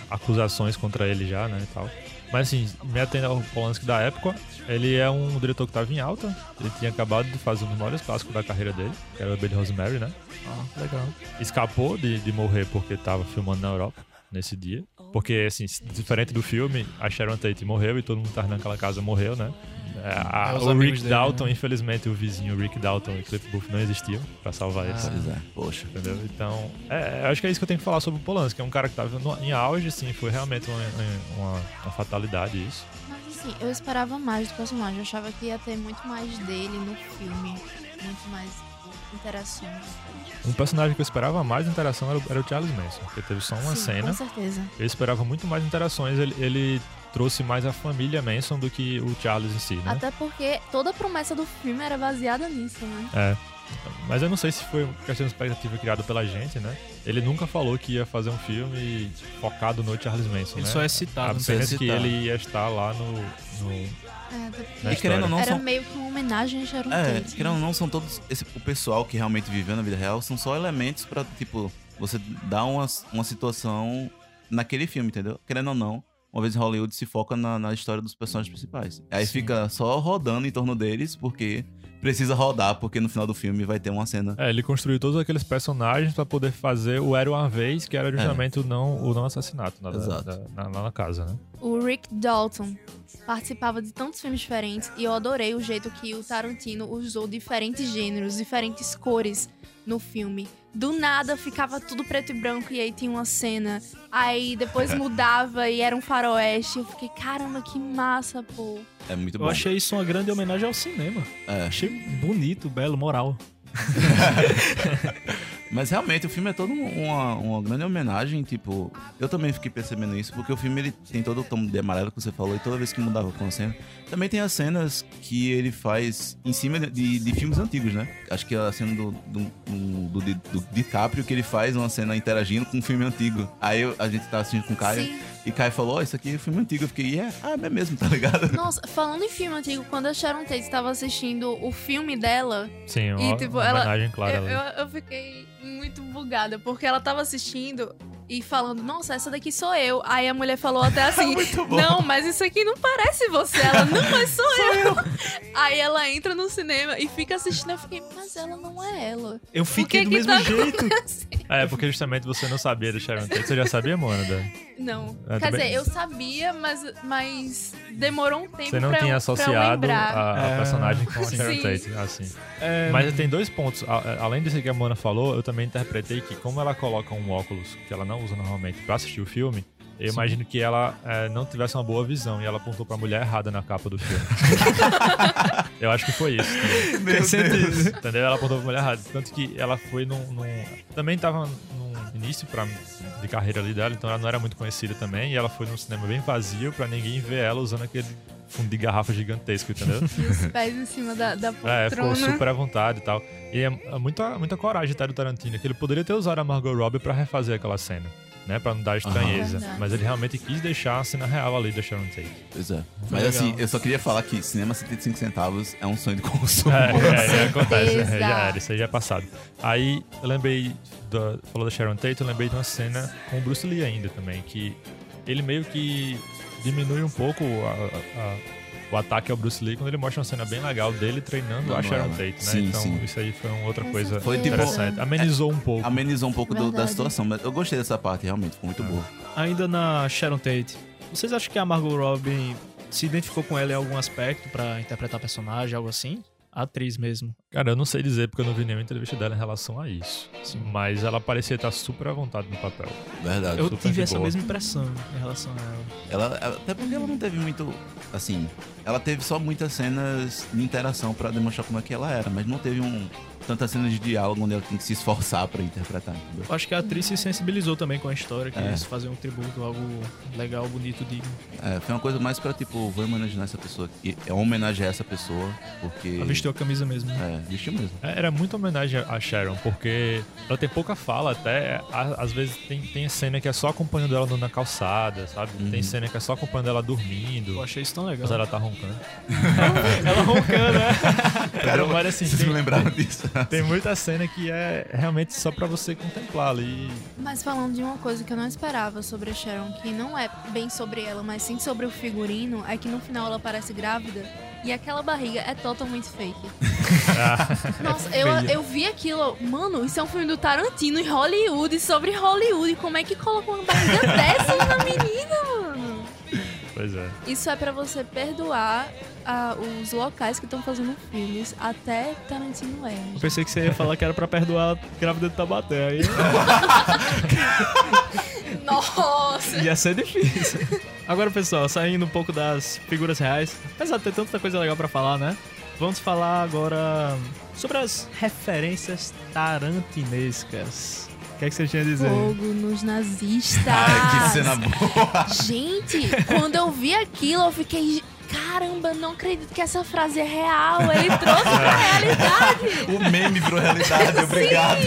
acusações contra ele já, né, e tal. Mas assim, me atendo ao Polanski da época, ele é um diretor que estava em alta, ele tinha acabado de fazer um dos maiores clássicos da carreira dele, que era o Baby Rosemary, né?
Ah, legal.
Escapou de, de morrer porque estava filmando na Europa nesse dia. Porque, assim, diferente do filme, a Sharon Tate morreu e todo mundo que tava naquela casa morreu, né? É, a-
É,
o Rick
dele,
Dalton,
né?
infelizmente, o vizinho Rick Dalton e Cliff Booth não existiam pra salvar eles.
Pois é, poxa.
Entendeu? Então, é, eu acho que é isso que eu tenho que falar sobre o Polanski, que é um cara que tava no- em auge, assim, foi realmente uma, uma, uma fatalidade isso.
Mas assim, eu esperava mais do personagem, eu achava que ia ter muito mais dele no filme, muito mais interações.
Um personagem que eu esperava mais interação era o, era o Charles Manson, porque teve só uma
Sim,
cena.
Com certeza.
Eu esperava muito mais interações, ele, ele trouxe mais a família Manson do que o Charles em si, né?
Até porque toda a promessa do filme era baseada nisso, né?
É. Mas eu não sei se foi questão de expectativa criada pela gente, né? Ele nunca falou que ia fazer um filme focado no Charles Manson,
Ele
né?
só é citado.
Apenas
é
que ele ia estar lá no... no
É,
E querendo ou não,
Era
são,
meio que uma homenagem a Sharon
É,
Tate.
querendo ou não, são todos. Esse, o pessoal que realmente viveu na vida real são só elementos pra, tipo, você dar uma, uma situação naquele filme, entendeu? Querendo ou não, uma vez em Hollywood se foca na, na história dos personagens principais. Aí
Sim.
fica só rodando em torno deles, porque precisa rodar, porque no final do filme vai ter uma cena.
É, ele construiu todos aqueles personagens pra poder fazer o Era Uma Vez, que era justamente o, não, o não assassinato na,
Exato.
da- na- lá na casa, né?
O Rick Dalton participava de tantos filmes diferentes e eu adorei o jeito que o Tarantino usou diferentes gêneros, diferentes cores no filme. Do nada ficava tudo preto e branco e aí tinha uma cena. Aí depois mudava e era um faroeste. Eu fiquei, caramba, que massa, pô.
É muito bom.
Eu achei isso uma grande homenagem ao cinema.
É.
Achei bonito, belo, moral.
Mas realmente o filme é todo um- uma, uma grande homenagem, tipo, eu também fiquei percebendo isso, porque o filme ele tem todo o tom de amarelo que você falou, e toda vez que mudava com a cena. Também tem as cenas que ele faz em cima de, de, filmes antigos, né? Acho que a cena do, do, do, do, DiCaprio que ele faz uma cena interagindo com um filme antigo. Aí a gente tava assistindo com o Caio,
Sim.
E Caio falou: Ó, isso aqui é filme antigo. Eu fiquei, é, ah, é mesmo, tá ligado?
Nossa, falando em filme antigo, quando a Sharon Tate estava assistindo o filme dela,
Sim,
E, tipo,
uma
ela-
homenagem clara.
eu, eu, eu fiquei muito bugada, porque ela tava assistindo e falando, nossa, essa daqui sou eu. Aí a mulher falou até assim, não, mas isso aqui não parece você. Ela, não, mas sou, eu. Aí ela entra no cinema e fica assistindo, eu fiquei, mas ela não é ela.
Eu fiquei
que
do
que
mesmo
tá
jeito.
É, porque justamente você não sabia do Sharon Tate. Você já sabia, Mônica?
Não.
É,
Quer dizer, eu sabia, mas, mas demorou um tempo
Você não
pra,
tinha
eu, eu
associado a, a
É,
personagem com a
sim.
Sharon Tate, assim.
É,
Mas tem dois pontos. A- Além disso que a Mona falou, eu também interpretei que como ela coloca um óculos que ela não usa normalmente pra assistir o filme, eu
Sim.
imagino que ela é, não tivesse uma boa visão e ela apontou pra mulher errada na capa do filme. eu acho que foi isso. também.
Meu Deus.
Entendeu? Ela apontou pra mulher errada. Tanto que ela foi num. num- também tava num início pra, de carreira ali dela, então ela não era muito conhecida também. E ela foi num cinema bem vazio pra ninguém ver ela usando aquele fundo de garrafa gigantesco, entendeu?
E os pés em cima da, da
É, ficou
poltrona.
super à vontade e tal. E é, muita, muita coragem até do Tarantino, que ele poderia ter usado a Margot Robbie pra refazer aquela cena, né? Pra não dar estranheza.
Verdade.
Mas ele realmente quis deixar a cena real ali da Sharon Tate.
Pois é. Mas
legal.
assim, eu só queria falar que cinema 75 centavos é um sonho de consumo.
É, é, é, acontece, é, já era, isso aí já é passado. Aí eu lembrei, da, falou da Sharon Tate, eu lembrei de uma cena com o Bruce Lee ainda também, que ele meio que diminui um pouco a- a- a- o ataque ao Bruce Lee quando ele mostra uma cena bem legal dele treinando a Sharon
ela.
Tate, né?
Sim,
então
sim.
isso aí foi uma outra coisa
certeza.
tipo-
interessante. Amenizou um pouco.
Amenizou um pouco do- da situação, mas eu gostei dessa parte, realmente, ficou muito boa.
Ainda na Sharon Tate, vocês acham que a Margot Robbie se identificou com ela em algum aspecto pra interpretar personagem, algo assim? A atriz mesmo.
Cara, eu não sei dizer porque eu não vi nenhuma entrevista dela em relação a isso.
Sim.
Mas ela parecia estar super à vontade no papel.
Verdade.
Eu tive essa
boa.
mesma impressão em relação a ela.
Ela, ela- até porque ela não teve muito, assim, ela teve só muitas cenas de interação pra demonstrar como é que ela era, mas não teve um tantas cenas de diálogo onde ela tem que se esforçar pra interpretar, entendeu?
Eu acho que a atriz se sensibilizou também com a história, que
É.
fazer um tributo, algo legal, bonito, digno.
É, foi uma coisa mais pra, tipo, vou homenagear essa pessoa, e é uma homenagem a essa pessoa, porque...
Ela vestiu a camisa mesmo. né?
É, vestiu mesmo.
É, Era muito homenagem a Sharon, porque ela tem pouca fala até. a- Às vezes tem, tem cena que é só acompanhando ela na calçada, sabe?
Uhum.
Tem cena que é só acompanhando ela dormindo.
Eu achei isso tão legal.
Mas ela tá roncando.
Ela roncando, né?
Caramba, mas assim,
Vocês me
tem,
lembraram disso?
Tem muita cena que é realmente só pra você contemplar ali.
Mas falando de uma coisa que eu não esperava sobre a Sharon, que não é bem sobre ela, mas sim sobre o figurino, é que no final ela parece grávida e aquela barriga é totalmente fake. Nossa, eu,
feia.
eu vi aquilo, mano, isso é um filme do Tarantino em Hollywood, sobre Hollywood. Como é que coloca uma barriga dessa na menina, mano?
Pois é.
Isso é pra você perdoar ah, os locais que estão fazendo filmes, até Tarantino
Eu
erra.
pensei que você ia falar que era pra perdoar a grávida de Tabaté. Aí
Nossa!
ia ser difícil. Agora, pessoal, saindo um pouco das figuras reais, apesar de ter tanta coisa legal pra falar, né? Vamos falar agora sobre as referências tarantinescas. O que, é que você tinha a dizer?
Fogo nos nazistas!
Ai, que cena boa!
Gente, quando eu vi aquilo, eu fiquei. Caramba, não acredito que essa frase é real. Ele trouxe pra realidade.
O meme virou realidade, obrigado.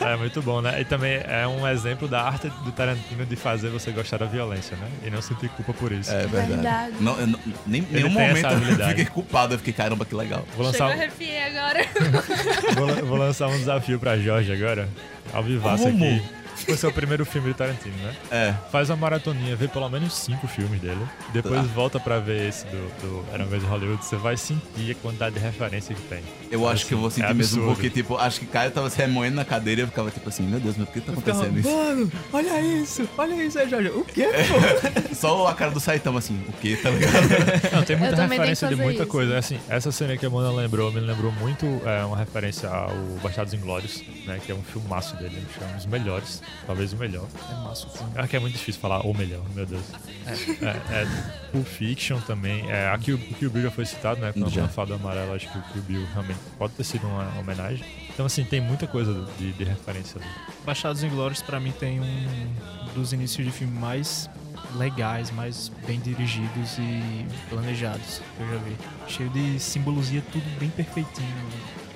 É muito bom, né? E também é um exemplo da arte do Tarantino de fazer você gostar da violência, né? E não sentir culpa por isso.
É verdade.
Verdade.
Não, eu não- nem,
Ele
nenhum momento eu fiquei culpado, eu fiquei, caramba, que legal.
Vou lançar,
arrepiei agora.
vou, vou lançar um desafio pra Jorge agora. Ao vivaço
Como?
Aqui. Foi seu primeiro filme de Tarantino, né?
É,
Faz uma maratoninha, vê pelo menos cinco filmes dele. Depois
Tá.
volta pra ver esse do, do Era uma vez Hollywood. Você vai sentir a quantidade de referência que tem.
eu acho que eu vou
Assim,
sentir
é
mesmo,
absurdo.
porque, tipo, acho que Caio tava se remoendo na cadeira e eu ficava, tipo assim, meu Deus, mas por que tá
Ficava,
acontecendo isso?
Mano, olha isso, olha isso aí, Jorge. O quê?
Só a cara do Saitama, assim, o quê, tá ligado?
Não, tem muita
Eu
referência de muita
isso.
coisa. Assim, essa cena que a Mona lembrou, me lembrou muito é, uma referência ao Bastardos Inglórios, né? Que é um filmaço dele, acho que é um dos melhores, talvez o melhor.
É massa o filme.
É que é muito difícil falar o melhor, meu Deus. É, é Pulp Fiction também. É, aqui o Kill Bill já foi citado, né? Quando
Já.
eu falo amarelo, acho que o Kill Bill realmente pode ter sido uma homenagem. Então, assim, tem muita coisa de, de referência ali.
Baixados Inglórios, pra mim, tem um dos inícios de filme mais legais, mais bem dirigidos e planejados que eu já vi. Cheio de simbologia, tudo bem perfeitinho.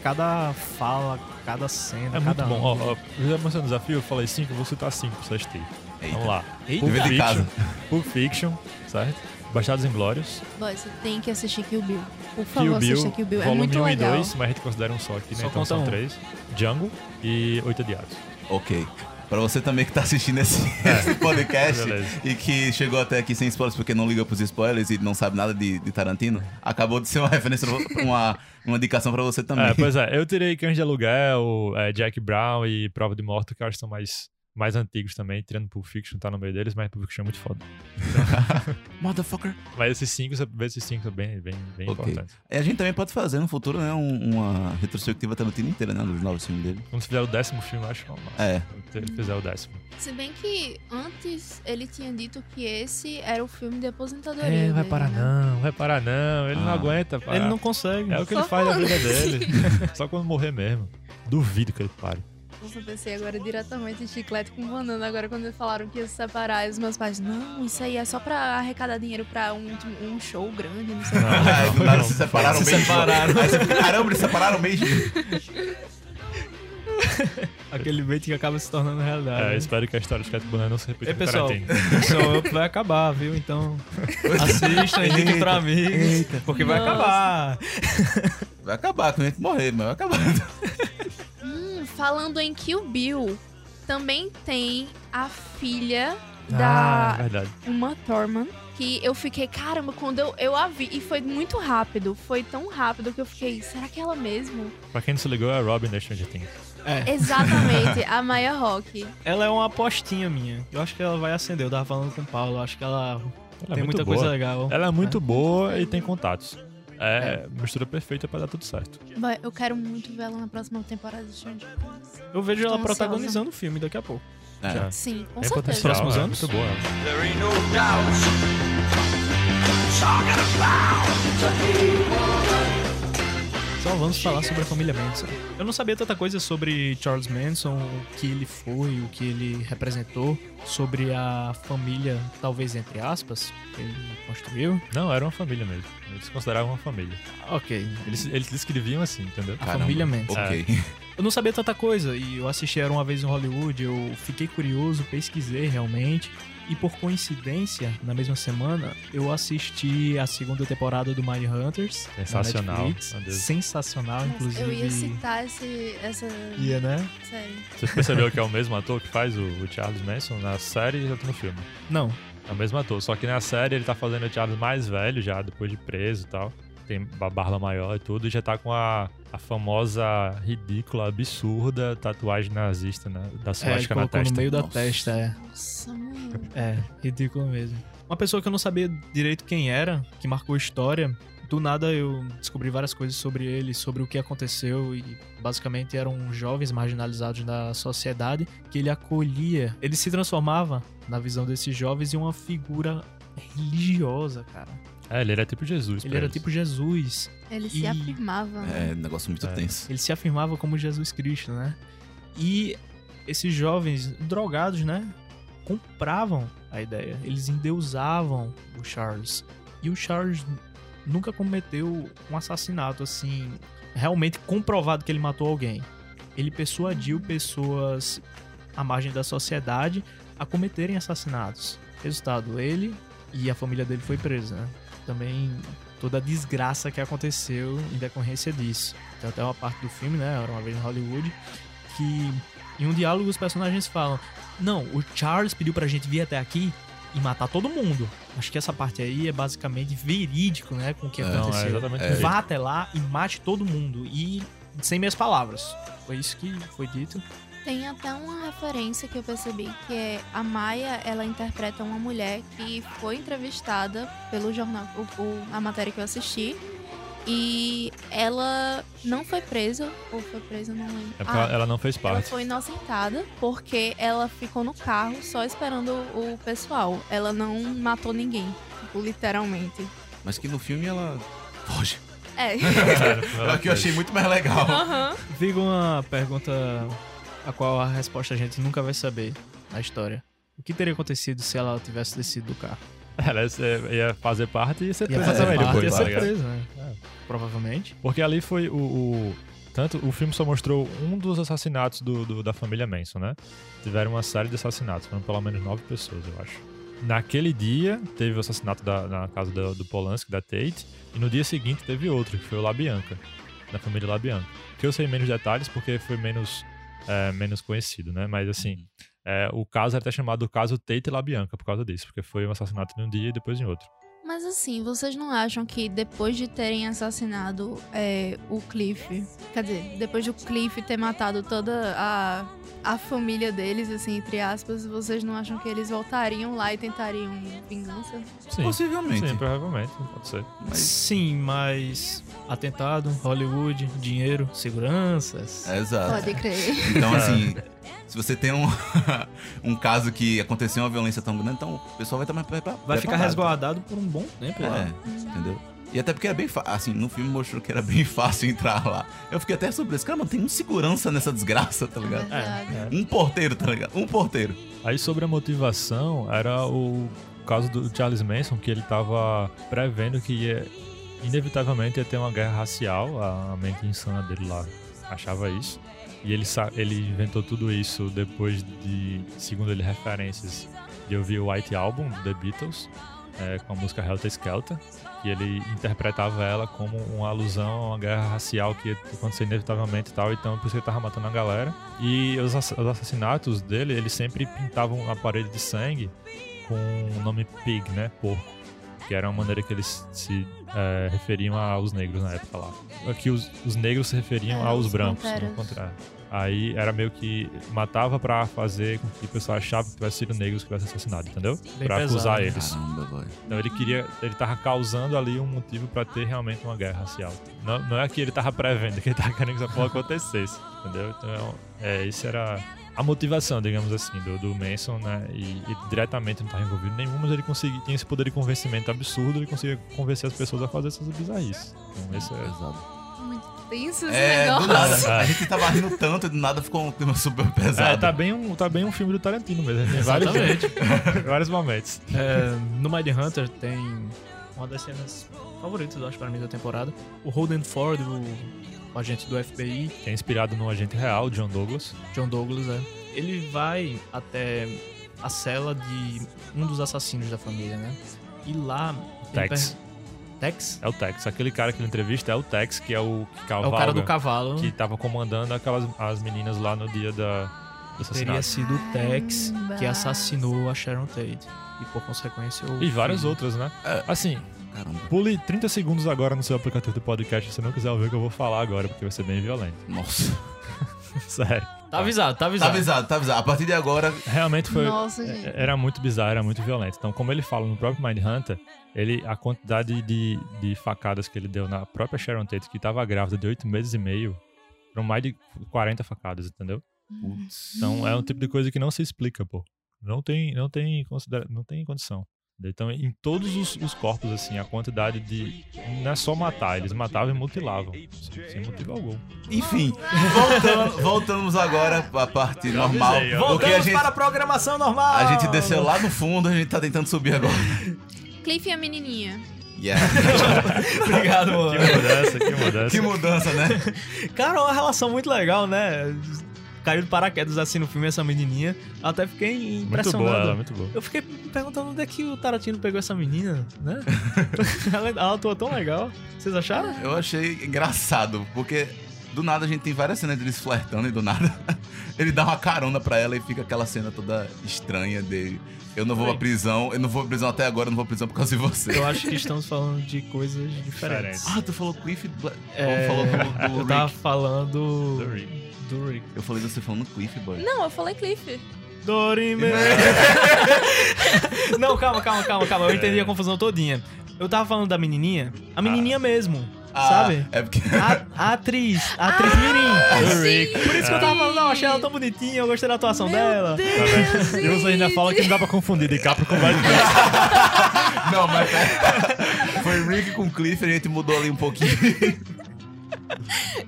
Cada fala, cada cena,
É muito
cada
bom. Ó, ó, eu já mostrei o desafio, eu falei 5, eu vou citar 5 pra vocês terem.
Eita.
Vamos lá.
Eita.
De casa.
Pulp Fiction, certo? Bastardos Inglórios.
Boy, você tem que assistir Kill Bill. Por
Kill
favor,
Bill,
assista Kill Bill. É
volume
muito
1
legal.
e 2, mas a gente considera um só aqui, né?
Só
então
conta
são
um.
três. Django e Oito Odiados.
Ok. Pra você também que tá assistindo esse, esse podcast
É.
E que chegou até aqui sem spoilers porque não liga pros spoilers e não sabe nada de, de Tarantino, acabou de ser uma referência, uma, uma indicação pra você também.
É, pois é, eu tirei Cães de Aluguel, é, Jack Brown e Prova de Morte, que eu acho que são mais, mais antigos também, tirando Pulp Fiction, tá no meio deles, mas Pulp Fiction é muito foda.
Motherfucker.
Mas esses cinco, você vê esses cinco são bem, bem, bem
Ok.
importantes.
E a gente também pode fazer no futuro, né, um- uma retrospectiva Tarantino inteira, né, dos novos filmes dele.
Quando fizer o décimo filme, eu acho que é.
É.
Quando fizer o décimo.
Se bem que antes ele tinha dito que esse era o filme de aposentadoria.
É, vai
dele,
parar
né?
não, vai parar não, ele não
Ah.
aguenta parar.
Ele não consegue.
É o que
Só
ele faz
falando
vida dele. Só quando morrer mesmo. Duvido que ele pare.
Eu pensei agora diretamente em chiclete com banana. Agora, quando falaram que ia se separar, e os meus pais, não, isso aí é só pra arrecadar dinheiro pra um, um show grande, não sei o
do nada
não,
se separaram
se
mesmo.
separaram.
Aí você caramba, eles separaram mesmo.
Aquele bait que acaba se tornando realidade.
É,
né?
espero que a história de Cat Boné não se repita
Ei, pessoal, vai acabar, viu? Então, assistam, indiquem pra amigos, porque vai
Nossa.
acabar.
Vai acabar, quando a gente morrer, mas vai acabar.
Falando em Kill Bill, também tem a filha
Ah,
da
verdade.
Uma Thurman. Que eu fiquei, caramba, quando eu, eu a vi. E foi muito rápido. Foi tão rápido que eu fiquei, será que é ela mesmo?
Pra quem não se ligou, é a Robin da Stranger Things.
É,
Exatamente, a Maya Rock.
ela é uma apostinha minha. Eu acho que ela vai acender. Eu tava falando com o Paulo, eu acho que ela,
Ela é
tem
muito
muita
boa.
coisa legal.
Ela é muito boa e tem contatos. É, mistura perfeita pra dar tudo certo.
Boy, Eu quero muito ver ela na próxima temporada de Stranger Things.
Eu vejo ela
Tô ansiosa.
protagonizando o filme daqui a pouco.
É.
Já.
Sim, com
Tem
certeza.
potencial,
Próximos
é
anos?
muito boa.
There ain't no doubt. Talking about
Então vamos falar sobre a família Manson. Eu não sabia tanta coisa sobre Charles Manson, o que ele foi, o que ele representou, sobre a família, talvez entre aspas, que ele construiu.
Não, era uma família mesmo. Eles se consideravam uma família.
Ok,
Eles, eles descreviam assim, entendeu?
a
Caramba.
família Manson.
Ok.
Eu não sabia tanta coisa e eu assisti Era Uma Vez em Hollywood, eu fiquei curioso, pesquisei realmente. E por coincidência, na mesma semana, eu assisti a segunda temporada do Mind Hunters. na
Sensacional,
Netflix. Sensacional,
Nossa,
inclusive.
Eu ia citar esse, essa
Ia, né?
série.
Você percebeu que é o mesmo ator que faz o, o Charles Manson na série e no filme?
Não.
É o mesmo ator, só que na série ele tá fazendo o Charles mais velho já, depois de preso e tal. Tem a barba maior e tudo, e já tá com a, a famosa, ridícula, absurda tatuagem nazista né, da
É, ele
suástica na
colocou no
testa.
meio da
Nossa.
testa, é.
Nossa, mano.
É, ridículo mesmo. Uma pessoa que eu não sabia direito quem era, que marcou história, do nada eu descobri várias coisas sobre ele, sobre o que aconteceu e basicamente eram jovens marginalizados da sociedade que ele acolhia. Ele se transformava, na visão desses jovens, em uma figura religiosa, cara.
É, ele era tipo Jesus.
Ele era
eles.
tipo Jesus.
Ele se
E-
afirmava. né?
É, um negócio muito
É.
tenso.
Ele se afirmava como Jesus Cristo, né? E esses jovens drogados, né? Compravam a ideia. Eles endeusavam o Charles. E o Charles nunca cometeu um assassinato assim, realmente comprovado que ele matou alguém. Ele persuadiu pessoas à margem da sociedade a cometerem assassinatos. Resultado, ele e a família dele foi presa, né? Também toda a desgraça que aconteceu em decorrência disso. Tem até uma parte do filme, né? Era uma vez em Hollywood, que em um diálogo os personagens falam: Não, o Charles pediu pra gente vir até aqui e matar todo mundo. Acho que essa parte aí é basicamente verídico, né? Com o que
É,
Não, é
aconteceu.
exatamente
É.
Vá até lá e mate todo mundo. E sem minhas palavras. Foi isso que foi dito.
Tem até uma referência que eu percebi, que é a Maia, ela interpreta uma mulher que foi entrevistada pelo jornal, o, o- a matéria que eu assisti, e ela não foi presa, ou foi presa, não lembro.
É
Ah,
ela- ela não fez
ela
parte.
foi inocentada porque ela ficou no carro só esperando o pessoal. Ela não matou ninguém, tipo, literalmente.
Mas que no filme ela foge.
É.
É o que eu achei muito mais legal.
Fica uma pergunta a qual a resposta a gente nunca vai saber na história. O que teria acontecido se ela tivesse descido do carro?
Ela ia- fazer parte e ia ser presa também
parte,
depois,
ia
tá
ser presa, né?
É.
Provavelmente.
Porque ali foi o, o- Tanto o filme só mostrou um dos assassinatos do, do- da família Manson, né? Tiveram uma série de assassinatos, foram pelo menos nove pessoas, eu acho. Naquele dia, teve o assassinato da- na casa do, do Polanski, da Tate, e no dia seguinte teve outro, que foi o LaBianca, da família LaBianca. Que eu sei menos detalhes porque foi menos, é, menos conhecido, né? Mas assim, é, o caso era até chamado caso Tate e LaBianca por causa disso, porque foi um assassinato em um dia e depois em outro.
Mas assim, vocês não acham que depois de terem assassinado é, o Cliff, quer dizer, depois do Cliff ter matado toda a, a família deles, assim, entre aspas, vocês não acham que eles voltariam lá e tentariam vingança?
Sim,
Possivelmente.
sim provavelmente, pode ser.
Mas-
Sim, mas atentado, Hollywood, dinheiro, seguranças.
É, exato.
Pode crer.
Então, assim, se você tem um, um caso que aconteceu uma violência tão grande, então o pessoal vai estar mais prepa-
Vai ficar
preparado.
resguardado por um bom tempo lá.
É, entendeu? E até porque é bem fácil. Assim, no filme mostrou que era bem fácil entrar lá. Eu fiquei até surpreso. Cara, mano, tem um segurança nessa desgraça, tá ligado?
Verdade.
Um porteiro, tá ligado? Um porteiro.
Aí sobre a motivação, era o caso do Charles Manson, que ele tava prevendo que ia, inevitavelmente ia ter uma guerra racial, a mente insana dele lá achava isso. E ele, ele inventou tudo isso depois de, segundo ele, referências de ouvir o White Album, do The Beatles, é, com a música Helter Skelter, que ele interpretava ela como uma alusão a uma guerra racial que ia acontecer inevitavelmente e tal, então por isso ele tava matando a galera. E os, ass- os assassinatos dele, eles sempre pintavam a parede de sangue com o nome Pig, né? Porco. Que era uma maneira que eles se é, referiam aos negros na época lá. Aqui os, os negros se referiam
É,
aos
os
brancos.
panteras.
ao contrário. Aí era meio que matava pra fazer com que o pessoal achava que tivesse sido negros que tivesse assassinado, entendeu?
Bem
pra
pesado,
acusar
né?
eles.
Caramba, velho.
Então ele queria, ele tava causando ali um motivo pra ter realmente uma guerra racial. Não, não é que ele tava prevendo, que ele tava querendo que essa porra acontecesse, entendeu? Então, é, isso era a motivação, digamos assim, do, do Manson, né? E, e diretamente não tava envolvido nenhum, mas ele conseguia, tinha esse poder de convencimento absurdo, ele conseguia convencer as pessoas a fazer essas bizarrices. Então, esse é...
Pesado.
Tenso esse
É, do nada. A gente tava rindo tanto e do nada ficou um clima super pesado.
É, tá bem, um, tá bem um filme do Tarantino mesmo. Tem vários,
Exatamente.
vários momentos.
É, no Mind Hunter tem uma das cenas favoritas, eu acho, pra mim, da temporada. O Holden Ford, o, o agente do FBI,
Que é inspirado no agente real, John Douglas.
John Douglas, é. Ele vai até a cela de um dos assassinos da família, né? E lá... ele
Tex.
Tex?
É o Tex. Aquele cara que ele entrevista é o Tex, que é o que
É
cavalga,
o cara do cavalo.
que tava comandando aquelas as meninas lá no dia da, do
Teria
assassinato.
sido o Tex que assassinou a Sharon Tate. E por consequência o
E várias
filho.
outras, né?
É.
Assim,
Caramba.
pule 30 segundos agora no seu aplicativo de podcast se você não quiser ouvir o que eu vou falar agora, porque vai ser bem violento.
Nossa.
Sério.
Tá avisado, tá
Tá
avisado.
avisado, tá avisado. A partir de agora,
Realmente foi.
Nossa, gente.
Era muito bizarro, era muito violento. Então, como ele fala no próprio Mindhunter, ele, a quantidade de, de facadas que ele deu na própria Sharon Tate, que tava grávida de 8 meses e meio, foram mais de 40 facadas, entendeu?
putz,
Então é um tipo de coisa que não se explica, pô. Não tem, não tem, considera não tem condição. Então, em todos os, os corpos, assim, a quantidade de. Não é só matar, eles matavam e mutilavam. Sem, sem motivo algum.
Enfim, voltando- voltamos agora pra parte normal.
avisei.
Porque a gente,
para a programação normal.
a gente desceu lá no fundo, a gente tá tentando subir agora.
Cliff e a menininha.
Yeah.
Obrigado, mano.
Que mudança, que mudança.
que mudança, né?
Cara, uma relação muito legal, né? Caiu de paraquedas assim no filme, essa menininha. Até fiquei
Muito
impressionado.
boa, ela, muito boa.
Eu fiquei me perguntando onde é que o Tarantino pegou essa menina, né? ela, ela atua tão legal. Vocês acharam?
Eu achei engraçado, porque do nada a gente tem várias cenas deles flertando e do nada ele dá uma carona pra ela e fica aquela cena toda estranha dele. Eu não vou pra prisão, eu não vou pra prisão até agora, eu não vou pra prisão por causa de você.
Eu acho que estamos falando de coisas diferentes.
Diferentes.
Ah, tu falou Cliff Bla-
É,
ou falou do, do
eu tava
Rick?
falando
Do Rick.
Do Rick.
Eu falei você falando Cliff, boy.
Não, eu falei Cliff.
Dorime. Não, calma, calma, calma, calma. Eu entendi a confusão todinha. Eu tava falando da menininha, a menininha mesmo,
Ah,
sabe?
É porque.
A, a atriz, a atriz mirim.
Do Rick.
Por isso que eu tava falando, não, achei ela tão bonitinha, eu gostei da atuação
Meu
dela.
Deus,
E você ainda fala que não dá pra confundir DiCaprio com Brad Pitt.
Não, mas pera. Foi Rick com Cliff, a gente mudou ali um pouquinho.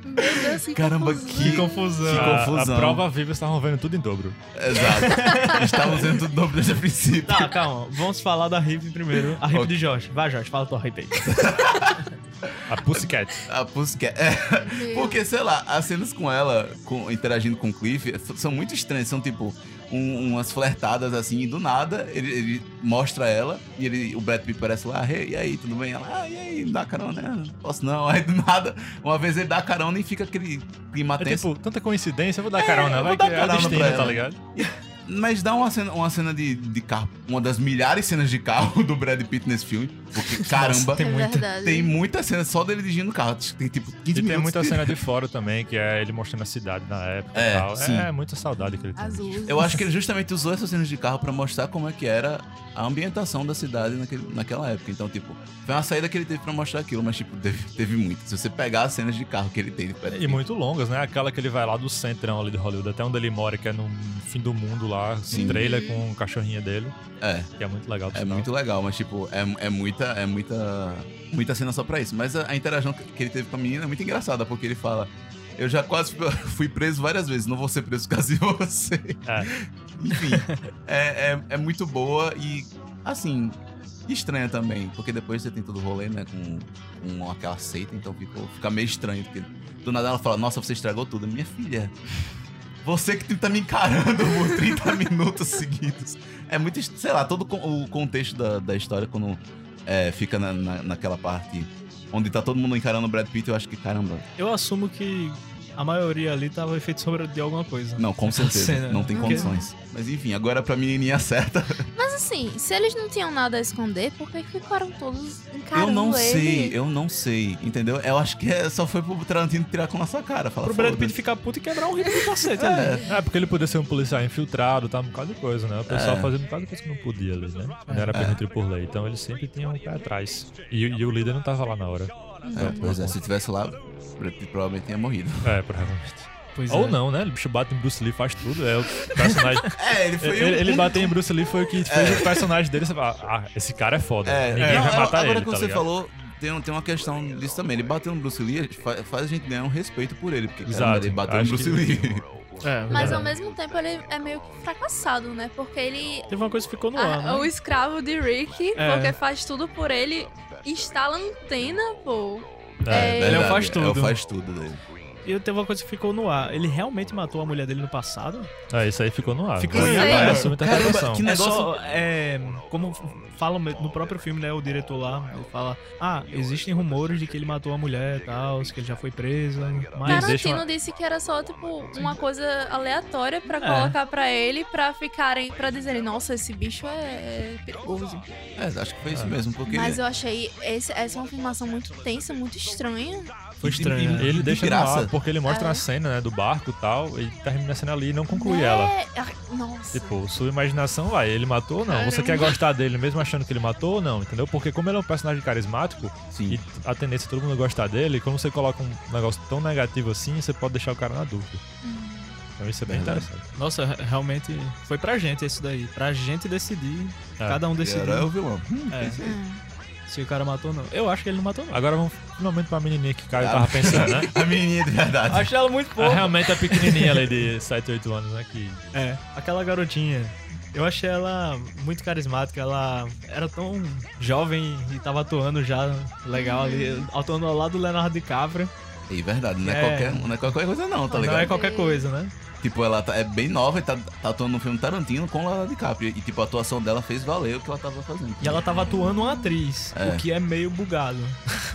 Deus, que
Caramba,
confusão.
Que confusão.
Que
A,
confusão.
a prova viva estavam vendo tudo em dobro.
Exato. Estávamos vendo tudo dobro desde o princípio.
Tá, calma. Vamos falar da Riff primeiro. A Riff
Ok.
de Jorge. Vai, Jorge, fala tua Riff aí.
A Pussycat.
A Pussycat. É, porque, sei lá, as cenas com ela, com- interagindo com o Cliff, são muito estranhas. São tipo um- umas flertadas assim, e do nada ele, ele mostra ela e ele, o Brad Pitt parece lá, hey, e aí, tudo bem? Ela, ah, e aí, dá carona, né? Posso não. Aí do nada, uma vez ele dá carona e fica aquele clima
É
tenso.
tipo, tanta coincidência, eu vou dar carona.
eu
Vai
vou dar
que é
carona
destino,
pra
tá
ela.
ligado?
Mas dá uma cena, uma cena de, de carro, uma das milhares de cenas de carro do Brad Pitt nesse filme. Porque, caramba,
tem
é
muita-
tem muita cena só dele dirigindo o carro. Tem tipo 15
E tem
minutos.
muita
de-
cena de fora também, que é ele mostrando a cidade na época
É,
e tal.
sim.
É muita saudade que ele tem.
Eu acho que ele justamente usou essas cenas de carro pra mostrar como é que era a ambientação da cidade naquele, naquela época. Então, tipo, foi uma saída que ele teve pra mostrar aquilo, mas, tipo, teve, teve muito. Se você pegar as cenas de carro que ele tem, ele
E muito longas, né? Aquela que ele vai lá do centrão ali de Hollywood, até onde ele mora, que é no fim do mundo lá,
Sim.
um trailer com o cachorrinho dele,
É,
que é muito legal.
é
sinal.
muito legal, mas, tipo, é, é muita, é muita, muita cena só pra isso. Mas a, a interação que ele teve com a menina é muito engraçada, porque ele fala. Eu já quase fui- preso várias vezes, não vou ser preso por causa de você.
É.
Enfim, é, é, é muito boa e, assim, estranha também, porque depois você tem todo o rolê, né, com, com aquela seita, então ficou, fica meio estranho, porque do nada ela fala, nossa, você estragou tudo. Minha filha, você que tá me encarando por 30 minutos seguidos. É muito, sei lá, todo o contexto da, da história, quando é, fica na, na- naquela parte onde tá todo mundo encarando o Brad Pitt, eu acho que, caramba,
Eu assumo que a maioria ali tava efeito sombra de alguma coisa.
não, com certeza,
cena,
não tem
porque-
condições. Mas enfim, agora pra menininha certa,
Mas assim, se eles não tinham nada a esconder, por que ficaram todos encarando
eu não
ele?
sei, eu não sei, entendeu? Eu acho que é- só foi pro Tarantino tirar com a nossa cara. Fala,
Pro Brad. Pitt ficar puto e quebrar um ritmo do cacete ali.
É, porque ele podia ser um policial infiltrado, tá? Um bocado de coisa, né? O pessoal
É.
fazendo um bocado de coisa que não podia ali, né? Não era permitido por lei. Então ele sempre tinha um pé atrás. E, e o líder não tava lá na hora.
É, pois é, se tivesse lá, provavelmente tinha morrido.
É, provavelmente.
Pois
Ou
é.
não, né? O bicho bate em Bruce Lee, faz tudo. É o personagem.
É, ele
ele, ele bater em Bruce Lee foi o que fez o personagem dele. Você fala, ah, esse cara é foda.
É,
Ninguém
é.
vai
Não,
matar
agora
ele.
que
tá
você
ligado?
falou, tem, um- tem uma questão disso também. Ele bateu no Bruce Lee, fa- faz a gente ganhar um respeito por ele, porque caramba,
Exato.
ele bateu no Bruce
que-
Lee.
É,
Mas ao mesmo tempo ele é meio que fracassado, né? Porque ele.
Teve uma coisa que ficou no ar,
Ah,
né?
O escravo de Rick,
É.
porque faz tudo por ele, instala antena, pô.
É,
Ele é o
verdade,
faz
É
tudo.
o faz tudo dele.
E teve uma coisa que ficou no ar. Ele realmente matou a mulher dele no passado?
É, isso aí ficou no ar.
Ficou
em ar,
é essa interpretação.
Caramba, que
É
negócio-
só, é, como fala no próprio filme, né, o diretor lá, ele fala, ah, existem rumores de que ele matou a mulher e tal, que ele já foi preso, mas...
Tarantino
uma-
disse que era só, tipo, uma coisa aleatória pra
É.
colocar pra ele, pra ficarem, pra dizerem, nossa, esse bicho é, é perigoso.
É, acho que foi isso mesmo, porque
Mas eu achei esse- essa uma afirmação muito tensa, muito estranha.
Foi estranho, né?
Ele
de
deixa no
graça.
ar, porque ele mostra
É.
uma cena, né, do barco e tal, e termina a cena ali e não conclui ela.
É, ai, Nossa.
Tipo, sua imaginação vai, ele matou ou não? Você quer
Caramba.
gostar dele mesmo achando que ele matou ou não, entendeu? Porque como ele é um personagem carismático
Sim.
e a tendência é todo mundo gostar dele, quando você coloca um negócio tão negativo assim, você pode deixar o cara na dúvida. Então isso é bem
Verdade.
interessante.
Nossa, re- realmente foi pra gente esse daí. Pra gente decidir,
É.
cada um
Ele
decidir
era o vilão. Hum,
É. se o cara matou ou não. Eu acho que ele não matou, não.
Agora vamos finalmente pra menininha que Caio
Ah,
tava pensando, né?
A menininha de verdade.
Achei ela muito
Ah,
fofa.
realmente é pequenininha ali de 7, 8 anos, né? Que
É, aquela garotinha. Eu achei ela muito carismática, ela era tão jovem e tava atuando já legal ali, atuando ao lado do Leonardo DiCaprio.
E verdade, não é,
É.
Qualquer, não é qualquer coisa não, tá
Não
ligado?
é qualquer coisa, né?
Tipo, ela tá- é bem nova e tá, tá atuando no filme Tarantino com Leonardo DiCaprio. E tipo, a atuação dela fez valer o que ela tava fazendo.
E ela tava atuando uma atriz,
É.
o que é meio bugado.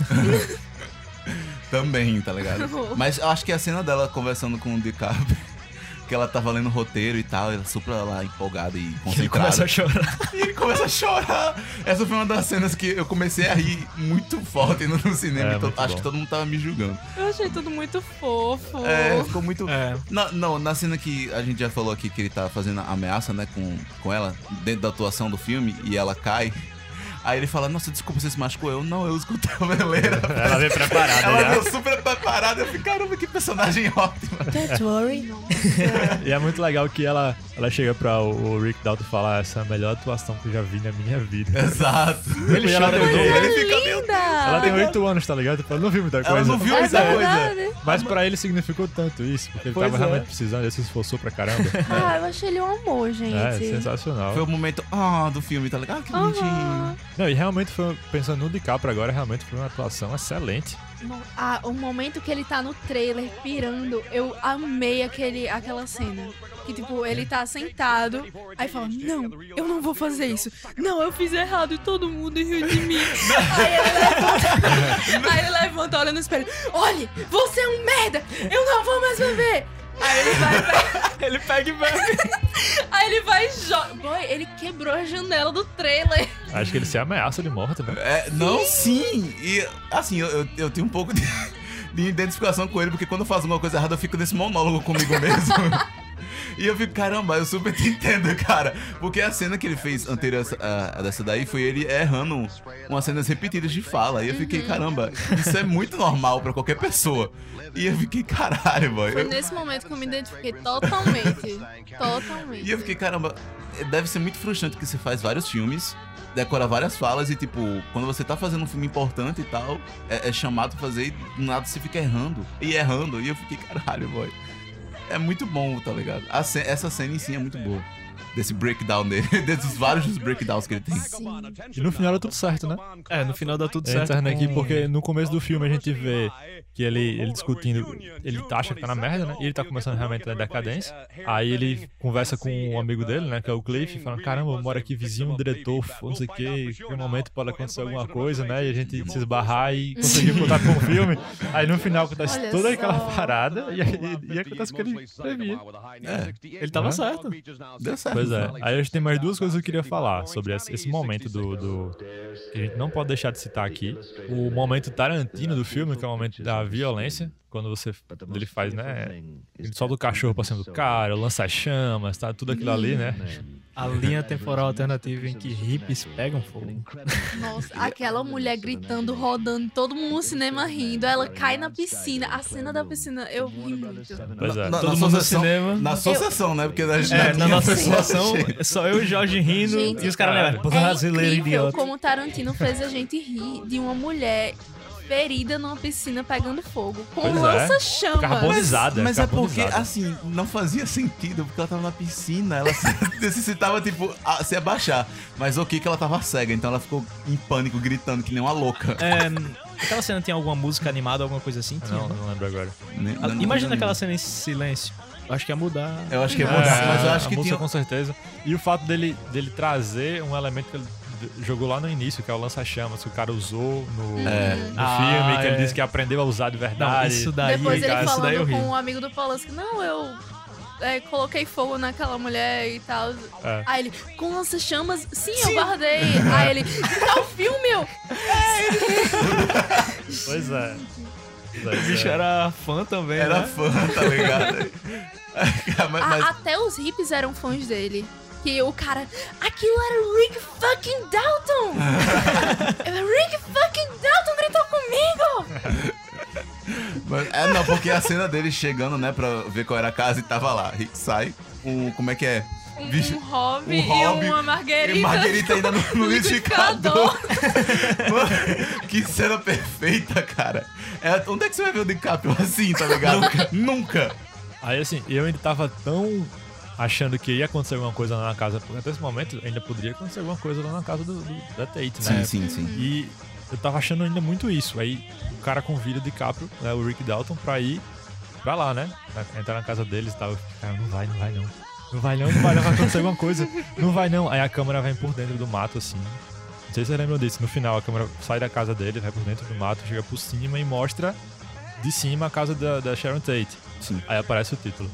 Também, tá ligado? Mas eu acho que a cena dela conversando com o DiCaprio, que ela tava lendo o roteiro e tal, ela super lá empolgada e
Ele
concentrada.
começa a chorar.
E ele começa a chorar. Essa foi uma das cenas que eu comecei a rir muito forte no, no cinema.
É,
e
muito
acho
bom.
que todo mundo tava me julgando.
Eu achei tudo muito fofo.
É, ficou muito.
É.
Na, não, na cena que a gente já falou aqui que ele tá fazendo a ameaça, né, com, com ela, dentro da atuação do filme, e ela cai. Aí ele fala, nossa, desculpa, você se machucou. Eu, não, eu uso cotoveleira.
Ela veio preparada
Ela veio super preparada. Eu fiquei, caramba, que personagem ótimo.
Don't worry.
E é muito legal que ela, ela chega pra o, Rick Dalton falar essa é a melhor atuação que eu já vi na minha vida.
Exato.
Ele chora novo.
Ele fica,
Linda!
Ela tem 8 anos, tá ligado? Ela não viu muita
Ela
coisa.
não viu
É
muita coisa.
verdade.
Mas pra ele significou tanto isso, porque ele
Pois
tava
é.
realmente precisando, ele se esforçou pra caramba.
Ah, eu achei ele um amor, gente.
É, sensacional.
Foi o momento ah, do filme, tá ligado? Ah, que bonitinho.
Aham.
Não, e realmente foi, pensando no DiCaprio agora, realmente foi uma atuação excelente.
Ah, o momento que ele tá no trailer pirando, eu amei aquele, aquela cena. Que, tipo, ele tá sentado, aí fala, não, eu não vou fazer isso. Não, eu fiz errado e todo mundo riu de mim. aí ele levanta, aí ele levanta, olha no espelho. Olhe, você é um merda, eu não vou mais beber. Aí ele vai,
Ele pega e bebe.
aí ele vai e joga. Boy, ele quebrou a janela do trailer.
Acho que ele se ameaça de morte, né?
É, não, sim. E assim, eu, eu, eu tenho um pouco de, de identificação com ele, porque quando eu faço alguma coisa errada, eu fico nesse monólogo comigo mesmo. E eu fico, caramba, eu super te entendo, cara. Porque a cena que ele fez anterior a a, dessa daí foi ele errando umas cenas repetidas de fala. E eu fiquei, caramba, isso é muito normal pra qualquer pessoa. E eu fiquei, caralho, boy.
Foi
Eu-
nesse momento que eu me identifiquei totalmente. Totalmente.
E eu fiquei, caramba, deve ser muito frustrante que você faz vários filmes, decora várias falas e, tipo, quando você tá fazendo um filme importante e tal, é, é chamado pra fazer e do nada você fica errando. E errando. E eu fiquei, caralho, boy. É muito bom, tá ligado? Ce- essa cena em si é muito boa. Desse breakdown dele, desses vários breakdowns que ele tem.
Sim.
E no final é tudo certo, né?
É, no final dá tudo certo.
Entrando aqui, porque no começo do filme a gente vê que ele, ele discutindo, ele tá acha que tá na merda, né? E ele tá começando realmente na decadência. Aí ele conversa com um amigo dele, né? Que é o Cliff, falando: Caramba, eu moro aqui vizinho, um diretor, não sei o que, em momento pode acontecer alguma coisa, né? E a gente se esbarrar e conseguir contar com o filme. Aí no final acontece
Olha
toda aquela
só.
parada e, e, e acontece o que ele previa.
É,
Ele tava
Né?
certo.
deu certo.
Pois é. Aí a gente tem mais duas coisas que eu queria falar sobre esse, momento do, do- que a gente não pode deixar de citar aqui. O momento Tarantino do filme, que é o momento da violência. Quando você ele faz, né? Ele solta o cachorro pra cima do cara, lança chamas, tá? Tudo aquilo ali, né?
A linha temporal alternativa em que hippies pegam fogo.
Nossa, aquela mulher gritando, rodando, todo mundo no cinema rindo. Ela cai na piscina. A cena da piscina, eu ri muito.
Pois é.
Na,
Todo
na
mundo no cinema.
Na sua sessão, né? Porque a gente
É,
já
na
tinha
nossa
pessoas
situação,
cheias.
é só eu e Jorge rindo
Gente,
e os caras
cara,
levam.
É
Brasileiro
incrível
idiota.
como Tarantino fez a gente rir de uma mulher ferida numa piscina pegando fogo. Com
Pois é.
lança-chamas.
Carbonizada.
Mas é porque,
carbonizada.
assim, não fazia sentido, porque ela tava na piscina, ela se- necessitava, tipo, a- se abaixar. Mas ok que ela tava cega, então ela ficou em pânico, gritando que nem uma louca.
É, aquela cena tem alguma música animada, alguma coisa assim?
Não, não lembro agora.
Né?
Ah,
Não-
Imagina
não-
aquela cena em silêncio. Eu acho que ia mudar.
Eu acho que ia mudar,
É,
mas eu acho
a
que
música
tinha...
com certeza. E o fato dele, dele trazer um elemento que ele jogou lá no início, que é o lança-chamas, que o cara usou no,
É.
no
Ah,
filme, que ele
é.
disse que aprendeu a usar de
Não,
verdade.
isso daí,
Depois ele
cara, isso daí eu
falando
ri.
com um amigo do Polanski, não, eu é, coloquei fogo naquela mulher e tal.
É.
Aí ele, com lança-chamas? Sim, eu guardei. Aí ele, tá o filme, eu.
Pois é. Pois é,
O bicho
é.
era fã também,
Era
né?
fã, tá ligado? mas,
A-
mas-
até os hippies eram fãs dele. Que o cara, aquilo era o Rick fucking Dalton! Rick fucking Dalton gritou comigo!
mas- é, não, porque a cena dele chegando, né, pra ver qual era a casa e tava lá. Rick sai, um, como é que é?
Um,
Bicho,
um hobby,
um hobby
e uma marguerita.
E Marguerita ainda no, no liquidificador. Mano, que cena perfeita, cara. É, onde é que você vai ver o DiCaprio assim, tá ligado? Nunca.
Aí assim, eu ainda tava tão achando que ia acontecer alguma coisa lá na casa, porque até esse momento ainda poderia acontecer alguma coisa lá na casa do, do- da Tate, né?
Sim, sim, sim.
E eu tava achando ainda muito isso. Aí o cara convida o DiCaprio, né, o Rick Dalton, pra ir pra lá, né? Na- Entrar na casa deles e tal. Cara, não vai, não vai não. Não vai não, não vai não, vai acontecer alguma coisa. Não vai não. Aí a câmera vem por dentro do mato, assim. Não sei se vocês lembram disso. No final, a câmera sai da casa dele, vai por dentro do mato, chega por cima e mostra de cima a casa da, da Sharon Tate.
Sim.
Aí aparece o título.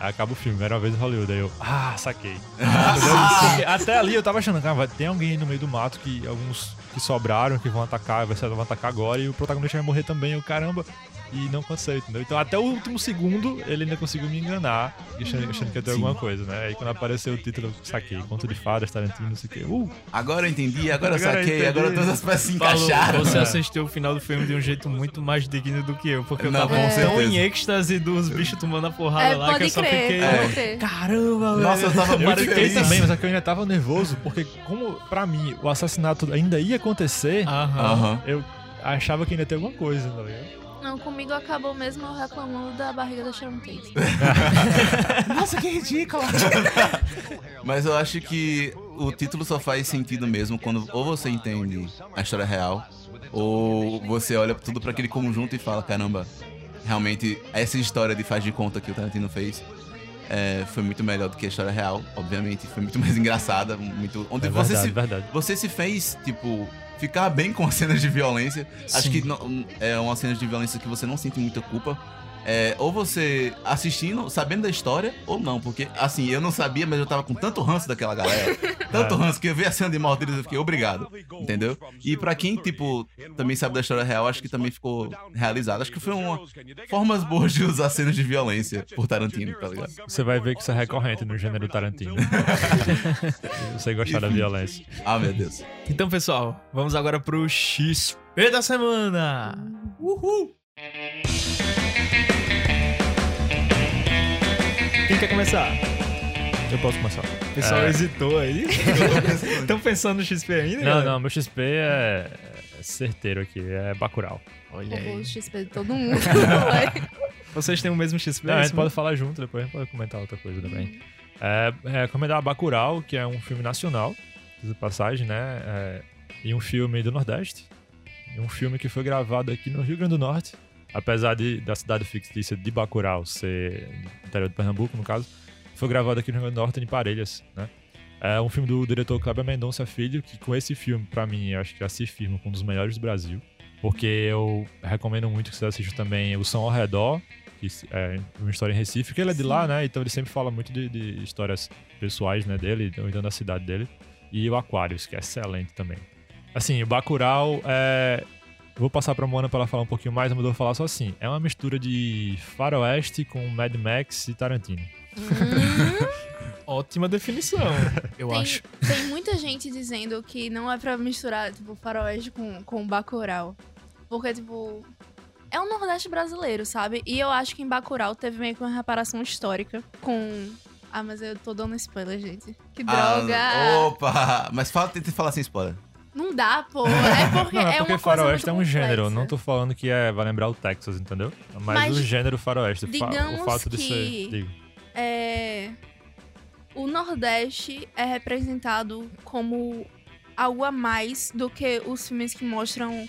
Aí acaba o filme, era uma vez em Hollywood. Aí eu, ah, saquei. Entendeu? Porque Até ali eu tava achando, cara, vai ter alguém no meio do mato que alguns que sobraram, que vão atacar, vai ser vão atacar agora, e o protagonista vai morrer também, eu, caramba. E não aconteceu, entendeu? Então até o último segundo ele ainda conseguiu me enganar, achando, achando que ia ter alguma coisa, né? Aí quando apareceu o título, eu saquei, conto de fadas, Tarantino, não sei o quê. Uh,
Agora eu entendi, agora eu
Agora eu
saquei,
entendi.
agora todas as peças se encaixaram.
você assistiu o final do filme de um jeito muito mais digno do que eu, porque eu
Não,
tava tão em êxtase dos bichos tomando a porrada
É,
lá que eu só
crer,
fiquei.
crer.
Caramba, velho.
Nossa, eu tava
eu
muito
fiquei
feliz.
também, mas é que eu ainda tava nervoso, porque como pra mim o assassinato ainda ia acontecer, eu achava que ainda ia ter alguma coisa, tá ligado?
Não, comigo acabou mesmo eu reclamando da barriga da Sharon Tate.
Nossa, que ridículo! Mas eu acho que o título só faz sentido mesmo quando ou você entende a história real, ou você olha tudo pra aquele conjunto e fala, caramba, realmente essa história de faz de conta que o Tarantino fez é, foi muito melhor do que a história real, obviamente, foi muito mais engraçada, muito onde
É
você
verdade,
se
verdade.
você se fez, tipo, ficar bem com as cenas de violência. Acho
Sim.
que não- é uma cena de violência que você não sente muita culpa. É, ou você assistindo, sabendo da história, ou não. Porque, assim, eu não sabia, mas eu tava com tanto ranço daquela galera. tanto ranço que eu vi a cena de morte deles e eu fiquei obrigado. Entendeu? E pra quem, tipo, também sabe da história real, acho que também ficou realizado. Acho que foi uma formas boas de usar cenas de violência por Tarantino, tá ligado?
Você vai ver que isso é recorrente no gênero Tarantino. você gostar da violência.
Ah, meu Deus.
Então, pessoal, vamos agora pro XP da semana. Uhul! Quem quer começar?
Eu posso começar.
O pessoal
É.
hesitou aí. Estão pensando no XP ainda?
Não,
galera?
não, meu XP é é certeiro aqui, é Bacurau.
Olha
Roubou o
aí.
XP de todo mundo.
Vocês têm o mesmo XP?
Não, a gente
Isso
pode falar junto, depois a gente pode comentar outra coisa também. É, é recomendar Bacurau, que é um filme nacional, de passagem, né? É, e um filme do Nordeste. E um filme que foi gravado aqui no Rio Grande do Norte. Apesar de, da cidade fictícia de Bacurau ser interior de Pernambuco, no caso, foi gravado aqui no Rio Grande do Norte, em Parelhas, né? É um filme do diretor Kleber Mendonça Filho, que com esse filme, pra mim, eu acho que já se firma como um dos melhores do Brasil. Porque eu recomendo muito que vocês assistam também O Som ao Redor, que é uma história em Recife, que ele é de
Sim.
lá, né? Então ele sempre fala muito de, de histórias pessoais, né, dele, ou então da cidade dele. E o Aquarius, que é excelente também. Assim, o Bacurau é... eu Vou passar pra Moana pra ela falar um pouquinho mais, mas eu vou falar só assim. É uma mistura de faroeste com Mad Max e Tarantino.
Ótima definição, eu
tem,
acho.
tem muita gente dizendo que não é pra misturar, tipo, faroeste com, com Bacurau. Porque, tipo, é o Nordeste brasileiro, sabe? E eu acho que em Bacurau teve meio que uma reparação histórica com... Ah, mas eu tô dando spoiler, gente. Que droga!
Ah, opa! Mas fala, tenta falar sem spoiler.
Não dá, pô. É porque
Não,
é,
é porque
uma coisa
faroeste é um gênero.
complexa.
Não tô falando que é, vai lembrar o Texas, entendeu? Mas,
Mas,
o gênero faroeste.
digamos
o fato de
que-
ser. digo.
é, o Nordeste é representado como algo a mais do que os filmes que mostram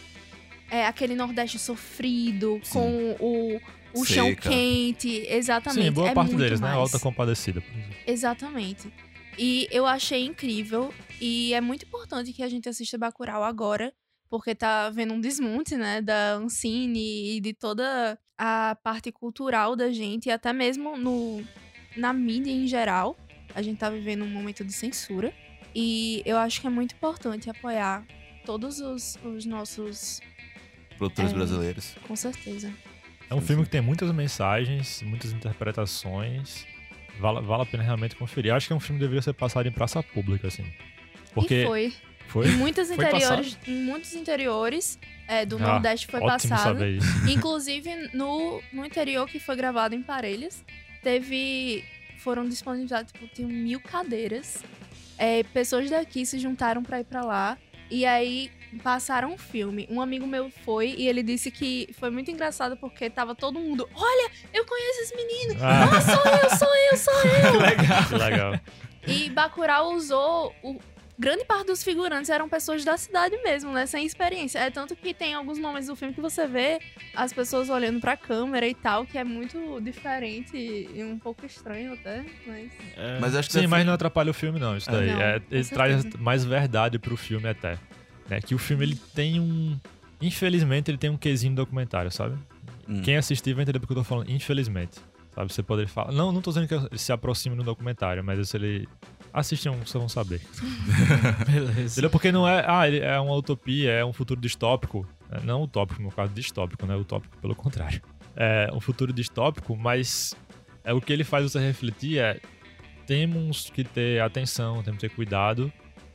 é, aquele Nordeste sofrido,
Sim.
com o, o chão quente. Exatamente.
Sim, boa
é
parte
muito
deles, né?
mais.
Alta Compadecida. por exemplo.
Exatamente. E eu achei incrível. E é muito importante que a gente assista Bacurau agora, porque tá vendo um desmonte, né, da Ancine e de toda a parte cultural da gente, e até mesmo no, na mídia em geral. A gente tá vivendo um momento de censura. E eu acho que é muito importante apoiar todos os, os nossos.
Produtores
É.
brasileiros.
Com certeza.
É um filme que tem muitas mensagens, muitas interpretações. Vale, vale a pena realmente conferir. Acho que é um filme que deveria ser passado em praça pública, assim. Porque.
E foi.
Foi?
Em muitos interiores, em muitos interiores é, do
Ah,
Nordeste foi passado. Inclusive, no, no interior que foi gravado em Parelhas, teve. Foram disponibilizadas, tipo, tinham mil cadeiras. É, pessoas daqui se juntaram pra ir pra lá. E aí passaram um filme. Um amigo meu foi e ele disse que foi muito engraçado porque tava todo mundo. Olha, eu conheço esse menino!
Ah,
Ah, sou eu, sou eu, sou eu!
Legal.
que legal.
E Bacurau usou. O... Grande parte dos figurantes eram pessoas da cidade mesmo, né? Sem experiência. É tanto que tem alguns momentos do filme que você vê as pessoas olhando pra câmera e tal, que é muito diferente e um pouco estranho até, mas.
É,
Mas acho que
Sim, mas não atrapalha o filme, não. Isso
É.
daí.
Não,
É, ele traz
certeza.
mais verdade pro filme até. Né? Que o filme ele tem um. Infelizmente, ele tem um quesinho documentário, sabe?
Hum.
Quem assistir vai entender porque eu tô falando, infelizmente. Sabe? Você poderia falar. Não, não tô dizendo que ele se aproxime no documentário, mas se ele. Assistam, vocês vão saber.
beleza.
Entendeu? Porque não é. Ah, ele é uma utopia, é um futuro distópico. É, Não utópico, no caso, distópico, né? Utópico, pelo contrário. É um futuro distópico, mas é o que ele faz você refletir é. Temos que ter atenção, temos que ter cuidado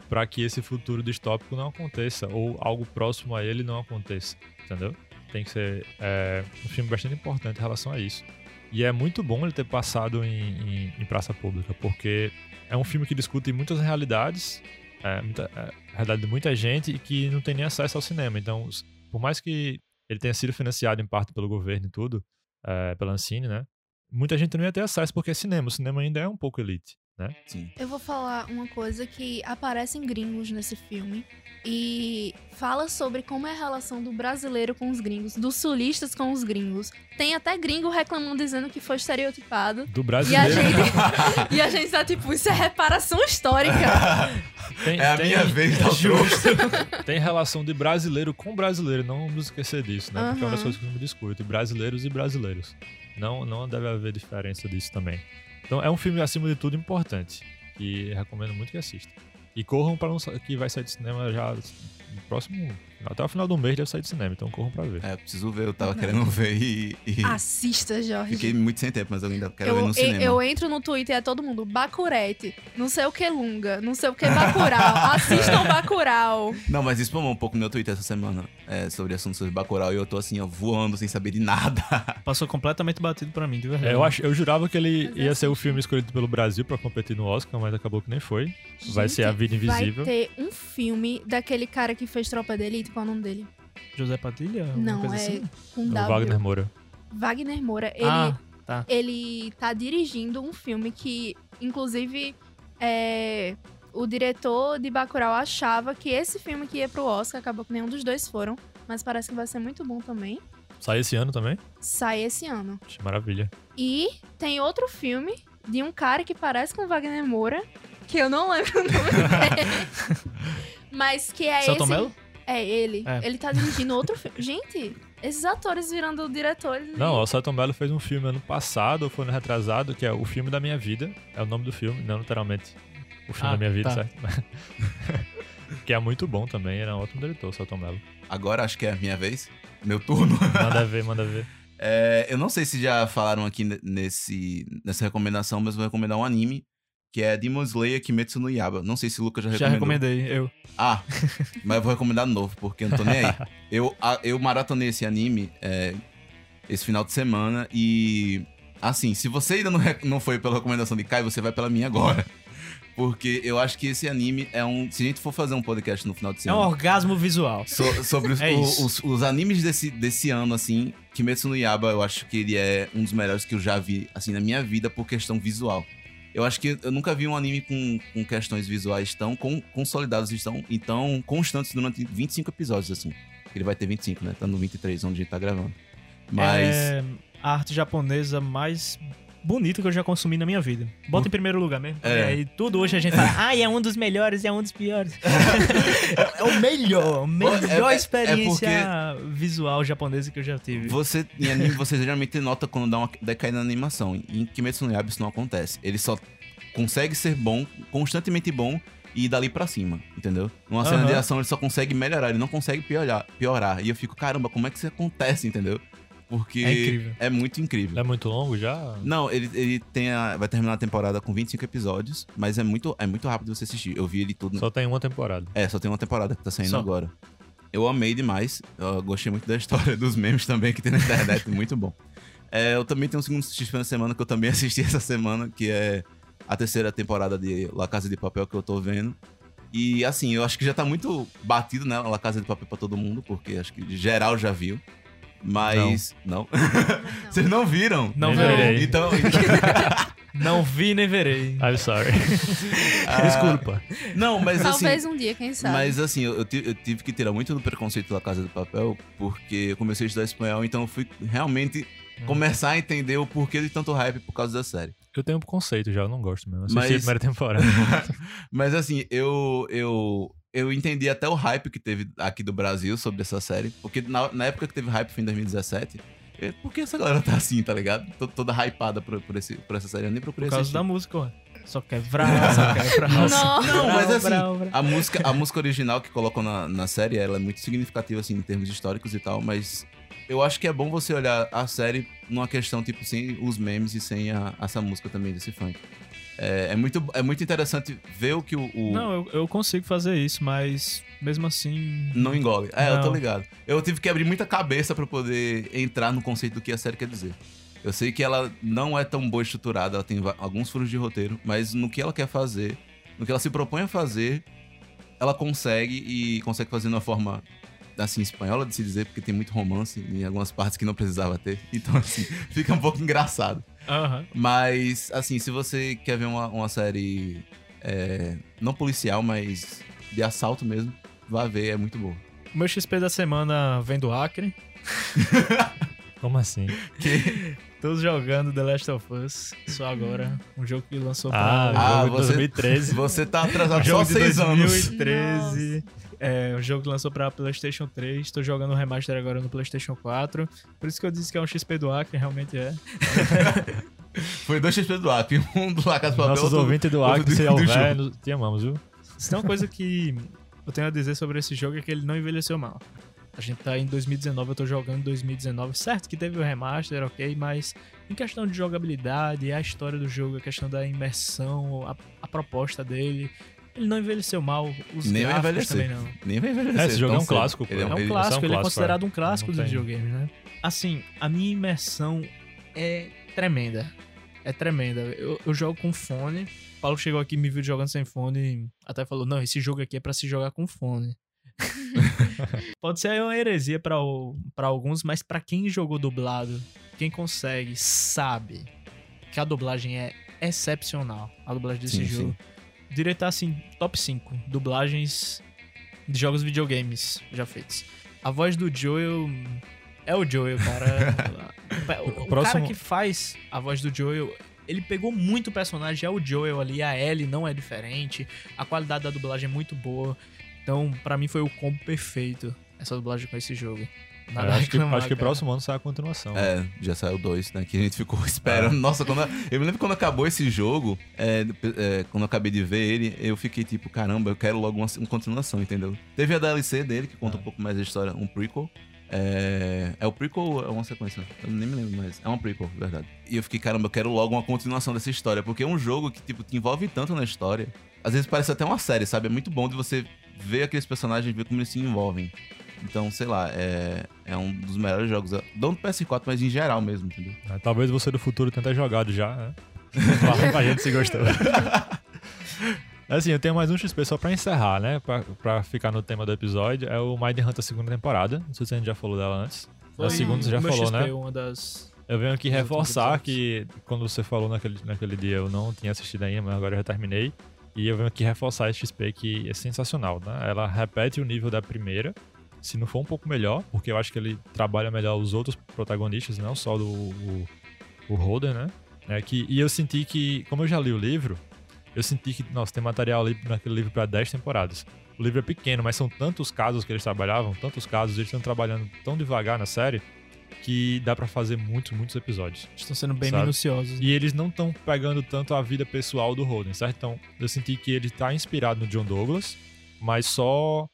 para que esse futuro distópico não aconteça, ou algo próximo a ele não aconteça, entendeu? Tem que ser é, um filme bastante importante em relação a isso. E é muito bom ele ter passado em, em- em praça pública, porque é um filme que discute muitas realidades, é, muita, é, a realidade de muita gente e que não tem nem acesso ao cinema. Então, por mais que ele tenha sido financiado em parte pelo governo e tudo, é, pela Ancine, né? Muita gente não ia ter acesso porque é cinema. O cinema ainda é um pouco elite, né?
Sim.
Eu vou falar uma coisa que aparece em gringos nesse filme e fala sobre como é a relação do brasileiro com os gringos, dos sulistas com os gringos. Tem até gringo reclamando dizendo que foi estereotipado.
Do
E a
brasileiro.
gente, e a gente tá tipo, isso é reparação histórica.
Tem,
É a
tem-
minha vez, tá
Justo.
Tem relação de brasileiro com brasileiro, não vamos esquecer disso, né? Porque é uma das coisas que eu me discuto. Brasileiros e brasileiros. Não, não deve haver diferença disso também. Então é um filme, acima de tudo, importante. Que recomendo muito que assista. E corram para um que vai sair de cinema já no próximo. Até o final do mês deve sair de cinema, então corram pra ver.
É, preciso ver, eu tava querendo ver e, e
Assista, Jorge.
fiquei muito sem tempo, mas eu ainda quero ver
Eu,
no cinema.
eu entro no Twitter e é todo mundo Bacurete, não sei o que Lunga, não sei o que Bacurau. Assistam Bacurau.
Não, mas spamou um pouco meu Twitter essa semana é, sobre assuntos sobre Bacurau e eu tô assim, ó, voando sem saber de nada.
Passou completamente batido pra mim, de verdade.
É, eu, acho, eu jurava que ele
Mas
ia ser o
assiste.
filme escolhido pelo Brasil pra competir no Oscar, mas acabou que nem foi. Vai ser A Vida Invisível.
Vai ter um filme daquele cara que fez Tropa de Elite, qual é o nome dele?
José Padilha?
Não,
coisa
é
assim?
com W.
Wagner Moura.
Wagner Moura. Ele,
Ah, tá.
ele tá dirigindo um filme que, inclusive, é, o diretor de Bacurau achava que esse filme que ia pro Oscar, acabou que nenhum dos dois foram, mas parece que vai ser muito bom também.
Sai esse ano também?
Sai esse ano.
Acho Maravilha.
E tem outro filme de um cara que parece com Wagner Moura, que eu não lembro o nome dele. Mas que é
Celton
esse.
Mello?
É ele.
É.
Ele tá dirigindo outro filme. Gente, esses atores virando diretores.
Não, o Celton Mello fez um filme ano passado, ou foi ano retrasado, que é O Filme da Minha Vida. É o nome do filme, não literalmente o filme
Ah,
da minha vida,
tá.
certo? que é muito bom também, ele é um ótimo diretor, o Celton Mello.
Agora acho que é a minha vez, meu turno.
Manda ver, manda ver.
É, eu não sei se já falaram aqui ne- nesse, nessa recomendação, mas vou recomendar um anime, que é Demon Slayer Kimetsu no Yaba. Não sei se o Lucas já
Já
recomendou.
recomendei, eu.
Ah, mas eu vou recomendar novo, porque eu não tô nem aí. Eu, eu maratonei esse anime é, esse final de semana e. Assim, se você ainda não, não foi pela recomendação de Kai, você vai pela minha agora. Porque eu acho que esse anime é um. Se a gente for fazer um podcast no final de
É um
semana.
orgasmo visual.
so- sobre os,
É
o- os, os animes desse, desse ano, assim, Kimetsu no Yaba, eu acho que ele é um dos melhores que eu já vi, assim, na minha vida por questão visual. Eu acho que eu nunca vi um anime com, com questões visuais tão con- consolidadas e tão, e tão constantes durante 25 episódios, assim. Ele vai ter 25, né? Tá no 23, onde a gente tá gravando. Mas.
É a arte japonesa mais bonita que eu já consumi na minha vida. Bota em primeiro lugar mesmo.
É.
E aí tudo hoje a gente fala, ai, é um dos melhores, é um dos piores. é o melhor, a melhor
é- é
experiência visual japonesa que eu já tive.
Você, em anime, você geralmente nota quando dá uma decaída na animação. Em Kimetsu no Yaiba isso não acontece. Ele só consegue ser bom, constantemente bom, e ir dali pra cima, entendeu? Numa cena
Aham.
de ação ele só consegue melhorar, ele não consegue piorar, piorar. E eu fico, caramba, como é que isso acontece, entendeu? Porque
É incrível.
é muito incrível.
É muito longo já?
Não, ele, ele tem a- vai terminar a temporada com 25 episódios, mas é muito, é muito rápido você assistir. Eu vi ele tudo.
Só tem uma temporada.
É, só tem uma temporada que tá saindo
Só.
agora. Eu amei demais. Eu gostei muito da história dos memes também que tem na internet. muito bom. É, eu também tenho um segundo XP na semana que eu também assisti essa semana, que é a terceira temporada de La Casa de Papel que eu tô vendo. E assim, eu acho que já tá muito batido, né? La Casa de Papel pra todo mundo, porque acho que geral já viu. Mas. Não. Vocês não viram?
Não
Nem
verei.
Então. então-
Não vi nem verei.
I'm sorry.
ah,
Desculpa.
Não, mas assim.
Talvez um dia, quem sabe.
Mas assim, eu, eu ti- eu tive que tirar muito do preconceito da Casa de Papel, porque eu comecei a estudar espanhol, então eu fui realmente
Hum.
começar a entender o porquê de tanto hype por causa da série.
Eu tenho um conceito já, eu não gosto mesmo. Assisti
Mas-
a primeira temporada.
Mas assim, eu, eu, eu entendi até o hype que teve aqui do Brasil sobre essa série, porque na, na época que teve hype foi em 2017. eu- Por que essa galera tá assim, tá ligado? Tô- Toda hypada por, por, esse, por essa série. Eu nem procurei
Por causa
assistir.
da música, ué. Só quer vrar, só quer vrar.
Não.
Não, mas assim,
brau, brau.
a música, a música original que colocam na, na série, ela é muito significativa, assim, em termos históricos e tal, mas eu acho que é bom você olhar a série numa questão, tipo, sem os memes e sem a- essa música também desse funk. É, é muito, é muito interessante ver o que o... o-
Não, eu, eu consigo fazer isso, mas mesmo assim.
Não engole. É, eu tô
Não.
ligado. Eu tive que abrir muita cabeça pra poder entrar no conceito do que a série quer dizer. Eu sei que ela não é tão boa estruturada, ela tem alguns furos de roteiro, mas no que ela quer fazer, no que ela se propõe a fazer, ela consegue e consegue fazer de uma forma assim espanhola de se dizer, porque tem muito romance em algumas partes que não precisava ter. Então assim, fica um pouco engraçado.
Aham.
Mas, assim, se você quer ver uma, uma série é, não policial, mas de assalto mesmo, vá ver, é muito boa.
O meu XP da semana vem do Acre.
Como assim?
Tô jogando The Last of Us. Só agora. Um jogo que lançou
Ah,
pra.
Ah,
de
você-
2013.
Você tá
Um
atrasado
jogo
só
de
seis anos.
2013. É, um jogo que lançou pra PlayStation 3. Tô jogando o remaster agora no PlayStation 4. Por isso que eu disse que é um XP do Acre, realmente é.
Foi dois XP do Acre, um do La Casa Papel,
Nossos
outro-
ouvintes do
outro
Acre, se
do
houver, te amamos, viu?
Se tem uma coisa que eu tenho a dizer sobre esse jogo é que ele não envelheceu mal. A gente tá em 2019, eu tô jogando em 2019. Certo que teve o remaster, ok, mas em questão de jogabilidade, a história do jogo, a questão da imersão, a, a proposta dele, ele não envelheceu mal. Os
Nem vai envelhecer.
também não.
Nem vai envelhecer.
É, esse jogo
tão
é um
cedo.
clássico.
Ele
É um
ele-
clássico, ele é
clássico,
considerado
é.
um clássico dos videogames, né? Assim, a minha imersão é tremenda. É tremenda. Eu, eu jogo com fone. O Paulo chegou aqui e me viu jogando sem fone. e Até falou: Não, esse jogo aqui é pra se jogar com fone. Pode ser uma heresia pra, o- pra alguns, mas pra quem jogou dublado, quem consegue, sabe que a dublagem é excepcional. A dublagem desse
Sim,
jogo. Direito tá assim, top 5 dublagens de jogos videogames já feitos. A voz do Joel é o Joel, cara. o, o
Próximo-
cara que faz a voz do Joel, ele pegou muito o personagem, é o Joel ali, a Ellie não é diferente, a qualidade da dublagem é muito boa. Então, pra mim foi o combo perfeito essa dublagem com esse jogo. Nada
acho que,
reclamar,
acho que
cara.
próximo ano sai a continuação.
É, já saiu dois, né? Que a gente ficou esperando. Nossa, quando eu me lembro quando acabou esse jogo, é, é, quando eu acabei de ver ele, eu fiquei tipo, caramba, eu quero logo uma, uma continuação, entendeu? Teve a DLC dele, que conta um pouco mais da história, um prequel. É, é o prequel ou é uma sequência? Eu nem me lembro mais. É uma prequel, verdade. E eu fiquei, caramba, eu quero logo uma continuação dessa história, porque é um jogo que, tipo, te envolve tanto na história. Às vezes parece até uma série, sabe? É muito bom de você ver aqueles personagens, ver como eles se envolvem. Então, sei lá, é, é um dos melhores jogos, não do PS4, mas em geral mesmo, entendeu?
É, Talvez você do futuro tenha até jogado já, né? Fala pra gente se gostou. Assim, eu tenho mais um XP só pra encerrar, né? Pra, pra ficar no tema do episódio. É o Mind Hunter segunda temporada. Não sei se a gente já falou dela antes.
Foi
a segunda você já falou,
XP,
né?
uma das...
Eu venho aqui reforçar que quando você falou naquele, naquele dia eu não tinha assistido ainda, mas agora eu já terminei. E eu venho aqui reforçar esse XP que é sensacional, né? Ela repete o nível da primeira, se não for um pouco melhor, porque eu acho que ele trabalha melhor os outros protagonistas, não só do o, o Holden, né? É que, e eu senti que, como eu já li o livro, eu senti que, nossa, tem material ali naquele livro para 10 temporadas. O livro é pequeno, mas são tantos casos que eles trabalhavam, tantos casos, eles estão trabalhando tão devagar na série, que dá pra fazer muitos, muitos episódios.
Estão sendo bem
Sabe?
minuciosos.
E eles não estão pegando tanto a vida pessoal do Holden, certo? Então, eu senti que ele tá inspirado no John Douglas, mas só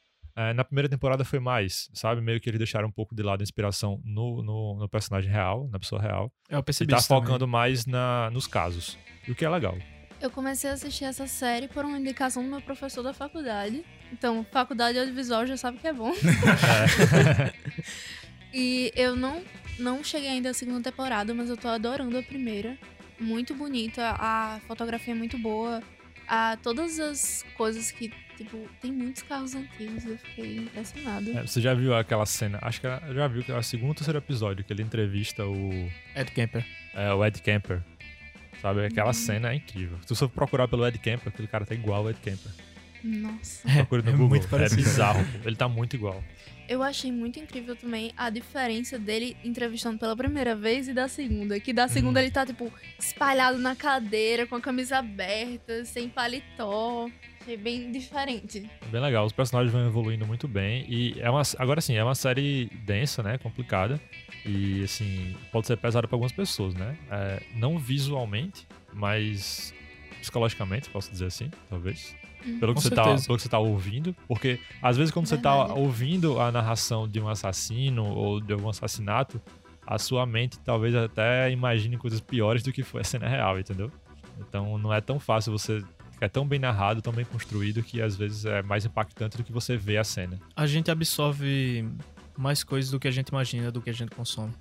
é, na primeira temporada foi mais, sabe? Meio que eles deixaram um pouco de lado a inspiração no, no, no personagem real, na pessoa real.
É, eu
E
percebi
tá
isso também.
focando mais na, nos casos. E o que é legal.
Eu comecei a assistir essa série por uma indicação do meu professor da faculdade. Então, faculdade audiovisual já sabe que é bom. E eu não, não cheguei ainda à segunda temporada, mas eu tô adorando a primeira. Muito bonita, a fotografia é muito boa. A, todas as coisas que tipo, tem muitos carros antigos, eu fiquei impressionada.
É, você já viu aquela cena? Acho que era- já viu que é o segundo ou terceiro episódio que ele entrevista o,
Ed Kemper.
é, o Ed Kemper. Sabe? Aquela
Uhum.
cena é incrível. Se você for procurar pelo Ed Kemper, aquele cara tá igual ao Ed Kemper.
Nossa.
Procure no
é
Google.
muito
é bizarro. Ele tá muito igual.
Eu achei muito incrível também a diferença dele entrevistando pela primeira vez e da segunda. Que da segunda
Uhum.
ele tá, tipo, espalhado na cadeira, com a camisa aberta, sem paletó. Achei bem diferente.
Bem legal. Os personagens vão evoluindo muito bem. E é uma, agora sim, é uma série densa, né? Complicada. E assim, pode ser pesada para algumas pessoas, né? É, não visualmente, mas psicologicamente, posso dizer assim, talvez. Pelo que, você tá, pelo que você tá ouvindo. Porque às vezes quando você tá
Verdade.
ouvindo a narração de um assassino ou de algum assassinato, a sua mente talvez até imagine coisas piores do que foi a cena real, entendeu? Então não é tão fácil você. É tão bem narrado, tão bem construído que às vezes é mais impactante do que você vê a cena.
A gente absorve mais coisas do que a gente imagina, do que a gente consome.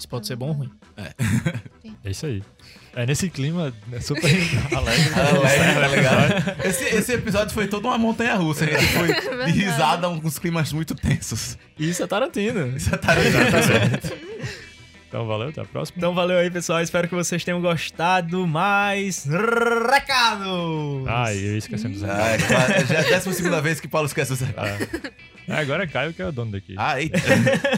Isso pode ser bom ou ruim.
É isso aí. É nesse clima né, super alegre.
Alegre, tá ligado? Esse, esse episódio foi toda uma montanha russa. A gente foi de
Verdade.
risada com uns climas muito tensos.
Isso é Tarantino.
Isso tá
Então valeu, até a próxima.
Então valeu aí, pessoal. Espero que vocês tenham gostado. Mais recados!
Ah, eu esquecendo dos
Ah,
recados.
é claro, já é a décima segunda vez que Paulo esquece os recados.
É, agora é Caio que é o dono daqui.
Ah, eita.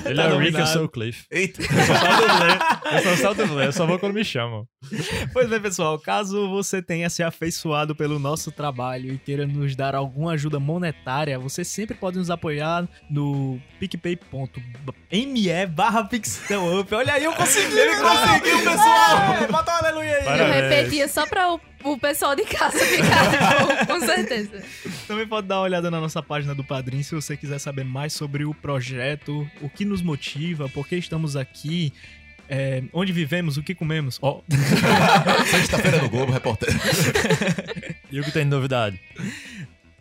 Ele
tá
é o Rick, eu sou o Cliff.
Eita.
Eu sou só o dublê. Eu sou só o dublê. Eu só vou quando me chamam.
Pois bem, pessoal, caso você tenha se afeiçoado pelo nosso trabalho e queira nos dar alguma ajuda monetária, você sempre pode nos apoiar no picpay.me barra pixelup. Olha aí, eu consegui! Ele conseguiu, pessoal! É, bota um aleluia aí!
Parabéns.
Eu repetia só pra o, o pessoal de casa ficar com certeza.
Também pode dar uma olhada na nossa página do Padrim se você quiser saber mais sobre o projeto, o que nos motiva, por que estamos aqui, é, onde vivemos, o que comemos. Ó,
Sexta-feira no Globo, repórter.
E o que tem de novidade?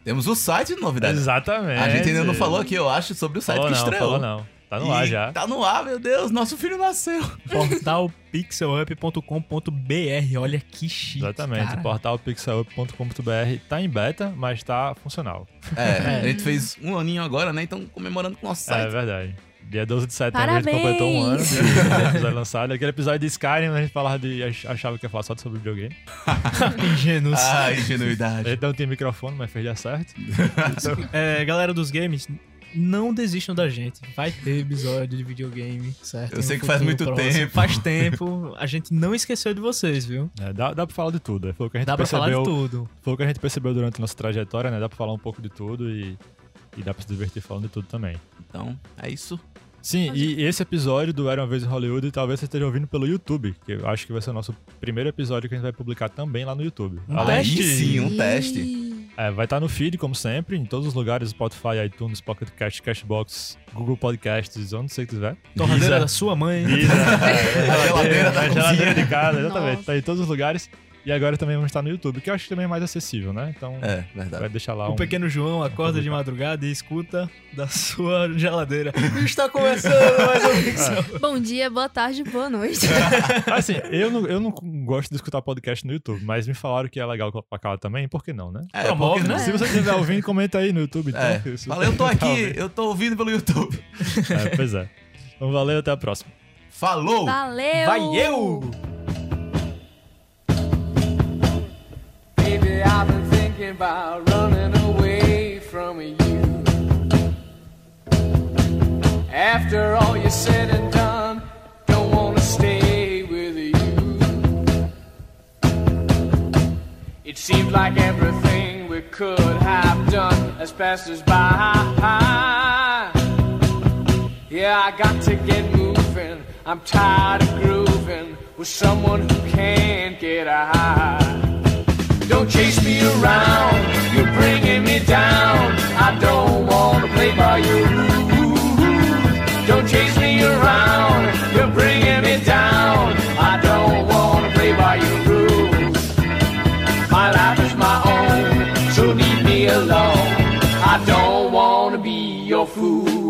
Temos o site de novidade.
Exatamente.
A gente ainda não falou aqui, eu acho, sobre o site
Falou
que
não,
estreou.
falou não. Tá no ar
E
já.
Tá no ar, meu Deus. Nosso filho nasceu.
portal pixelup.com.br. Olha que chique.
Exatamente.
cara.
O portal pixelup.com.br tá em beta, mas tá funcional.
É, a gente fez um aninho agora, né? Então comemorando com o nosso
É
site.
verdade. Dia 12 de setembro a gente
Parabéns!
completou um ano de episódio lançado. Aquele episódio de Skyrim, a gente falava de. ach- achava que ia falar só sobre videogame.
Ingênuos.
Ah, ingenuidade.
gente não tinha microfone, mas fez dar certo.
É, galera dos games, não desistam da gente. Vai ter episódio de videogame, certo?
Eu sei
um
que faz muito
próximo.
tempo.
Faz tempo. A gente não esqueceu de vocês, viu?
É, dá, dá pra falar de tudo. é, Foi o que a gente
Dá pra falar
percebeu.
de tudo.
Foi o que a gente percebeu durante a nossa trajetória, né? Dá pra falar um pouco de tudo e, e dá pra se divertir falando de tudo também.
Então, é isso.
Sim, e esse episódio do Era Uma Vez em Hollywood talvez você esteja ouvindo pelo YouTube, que eu acho que vai ser o nosso primeiro episódio que a gente vai publicar também lá no YouTube.
Um
Além-
teste.
sim, um teste.
É, vai estar no feed, como sempre, em todos os lugares, Spotify, iTunes, Pocket Cast, Cashbox, Google Podcasts, onde você quiser.
Torradeira da sua mãe.
Deezer, é,
A geladeira da
a geladeira
cozinha.
de casa, exatamente.
Nossa.
Tá em todos os lugares. E agora também vamos estar no YouTube, que eu acho que também é mais acessível, né? Então,
É,
vai
verdade.
deixar lá
O
um...
pequeno João acorda de madrugada e escuta da sua geladeira. Está começando mais um Pixel.
Bom dia, boa tarde, boa noite.
Assim, eu não, eu não gosto de escutar podcast no YouTube, mas me falaram que é legal pra cá também, por que não, né?
É,
Promove,
porque-
né?
Se você estiver ouvindo, comenta aí no YouTube. Então,
É. Valeu, eu tô aqui, eu tô ouvindo pelo YouTube.
É, pois é. Então valeu, até a próxima.
Falou!
Valeu!
Vai
I've been thinking about running away from you. After all you said and done, don't wanna stay with you. It seems like everything we could have done has passed us by. Yeah, I got to get moving. I'm tired of grooving with someone who can't get high. Don't chase me around, you're bringing me down. I don't wanna play by your rules. Don't chase me around, you're bringing me down. I don't wanna play by your rules. My life is my own, so leave me alone. I don't wanna be your fool.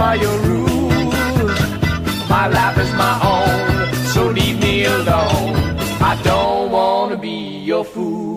By your rules. My life is my own, so leave me alone. I don't wanna be your fool.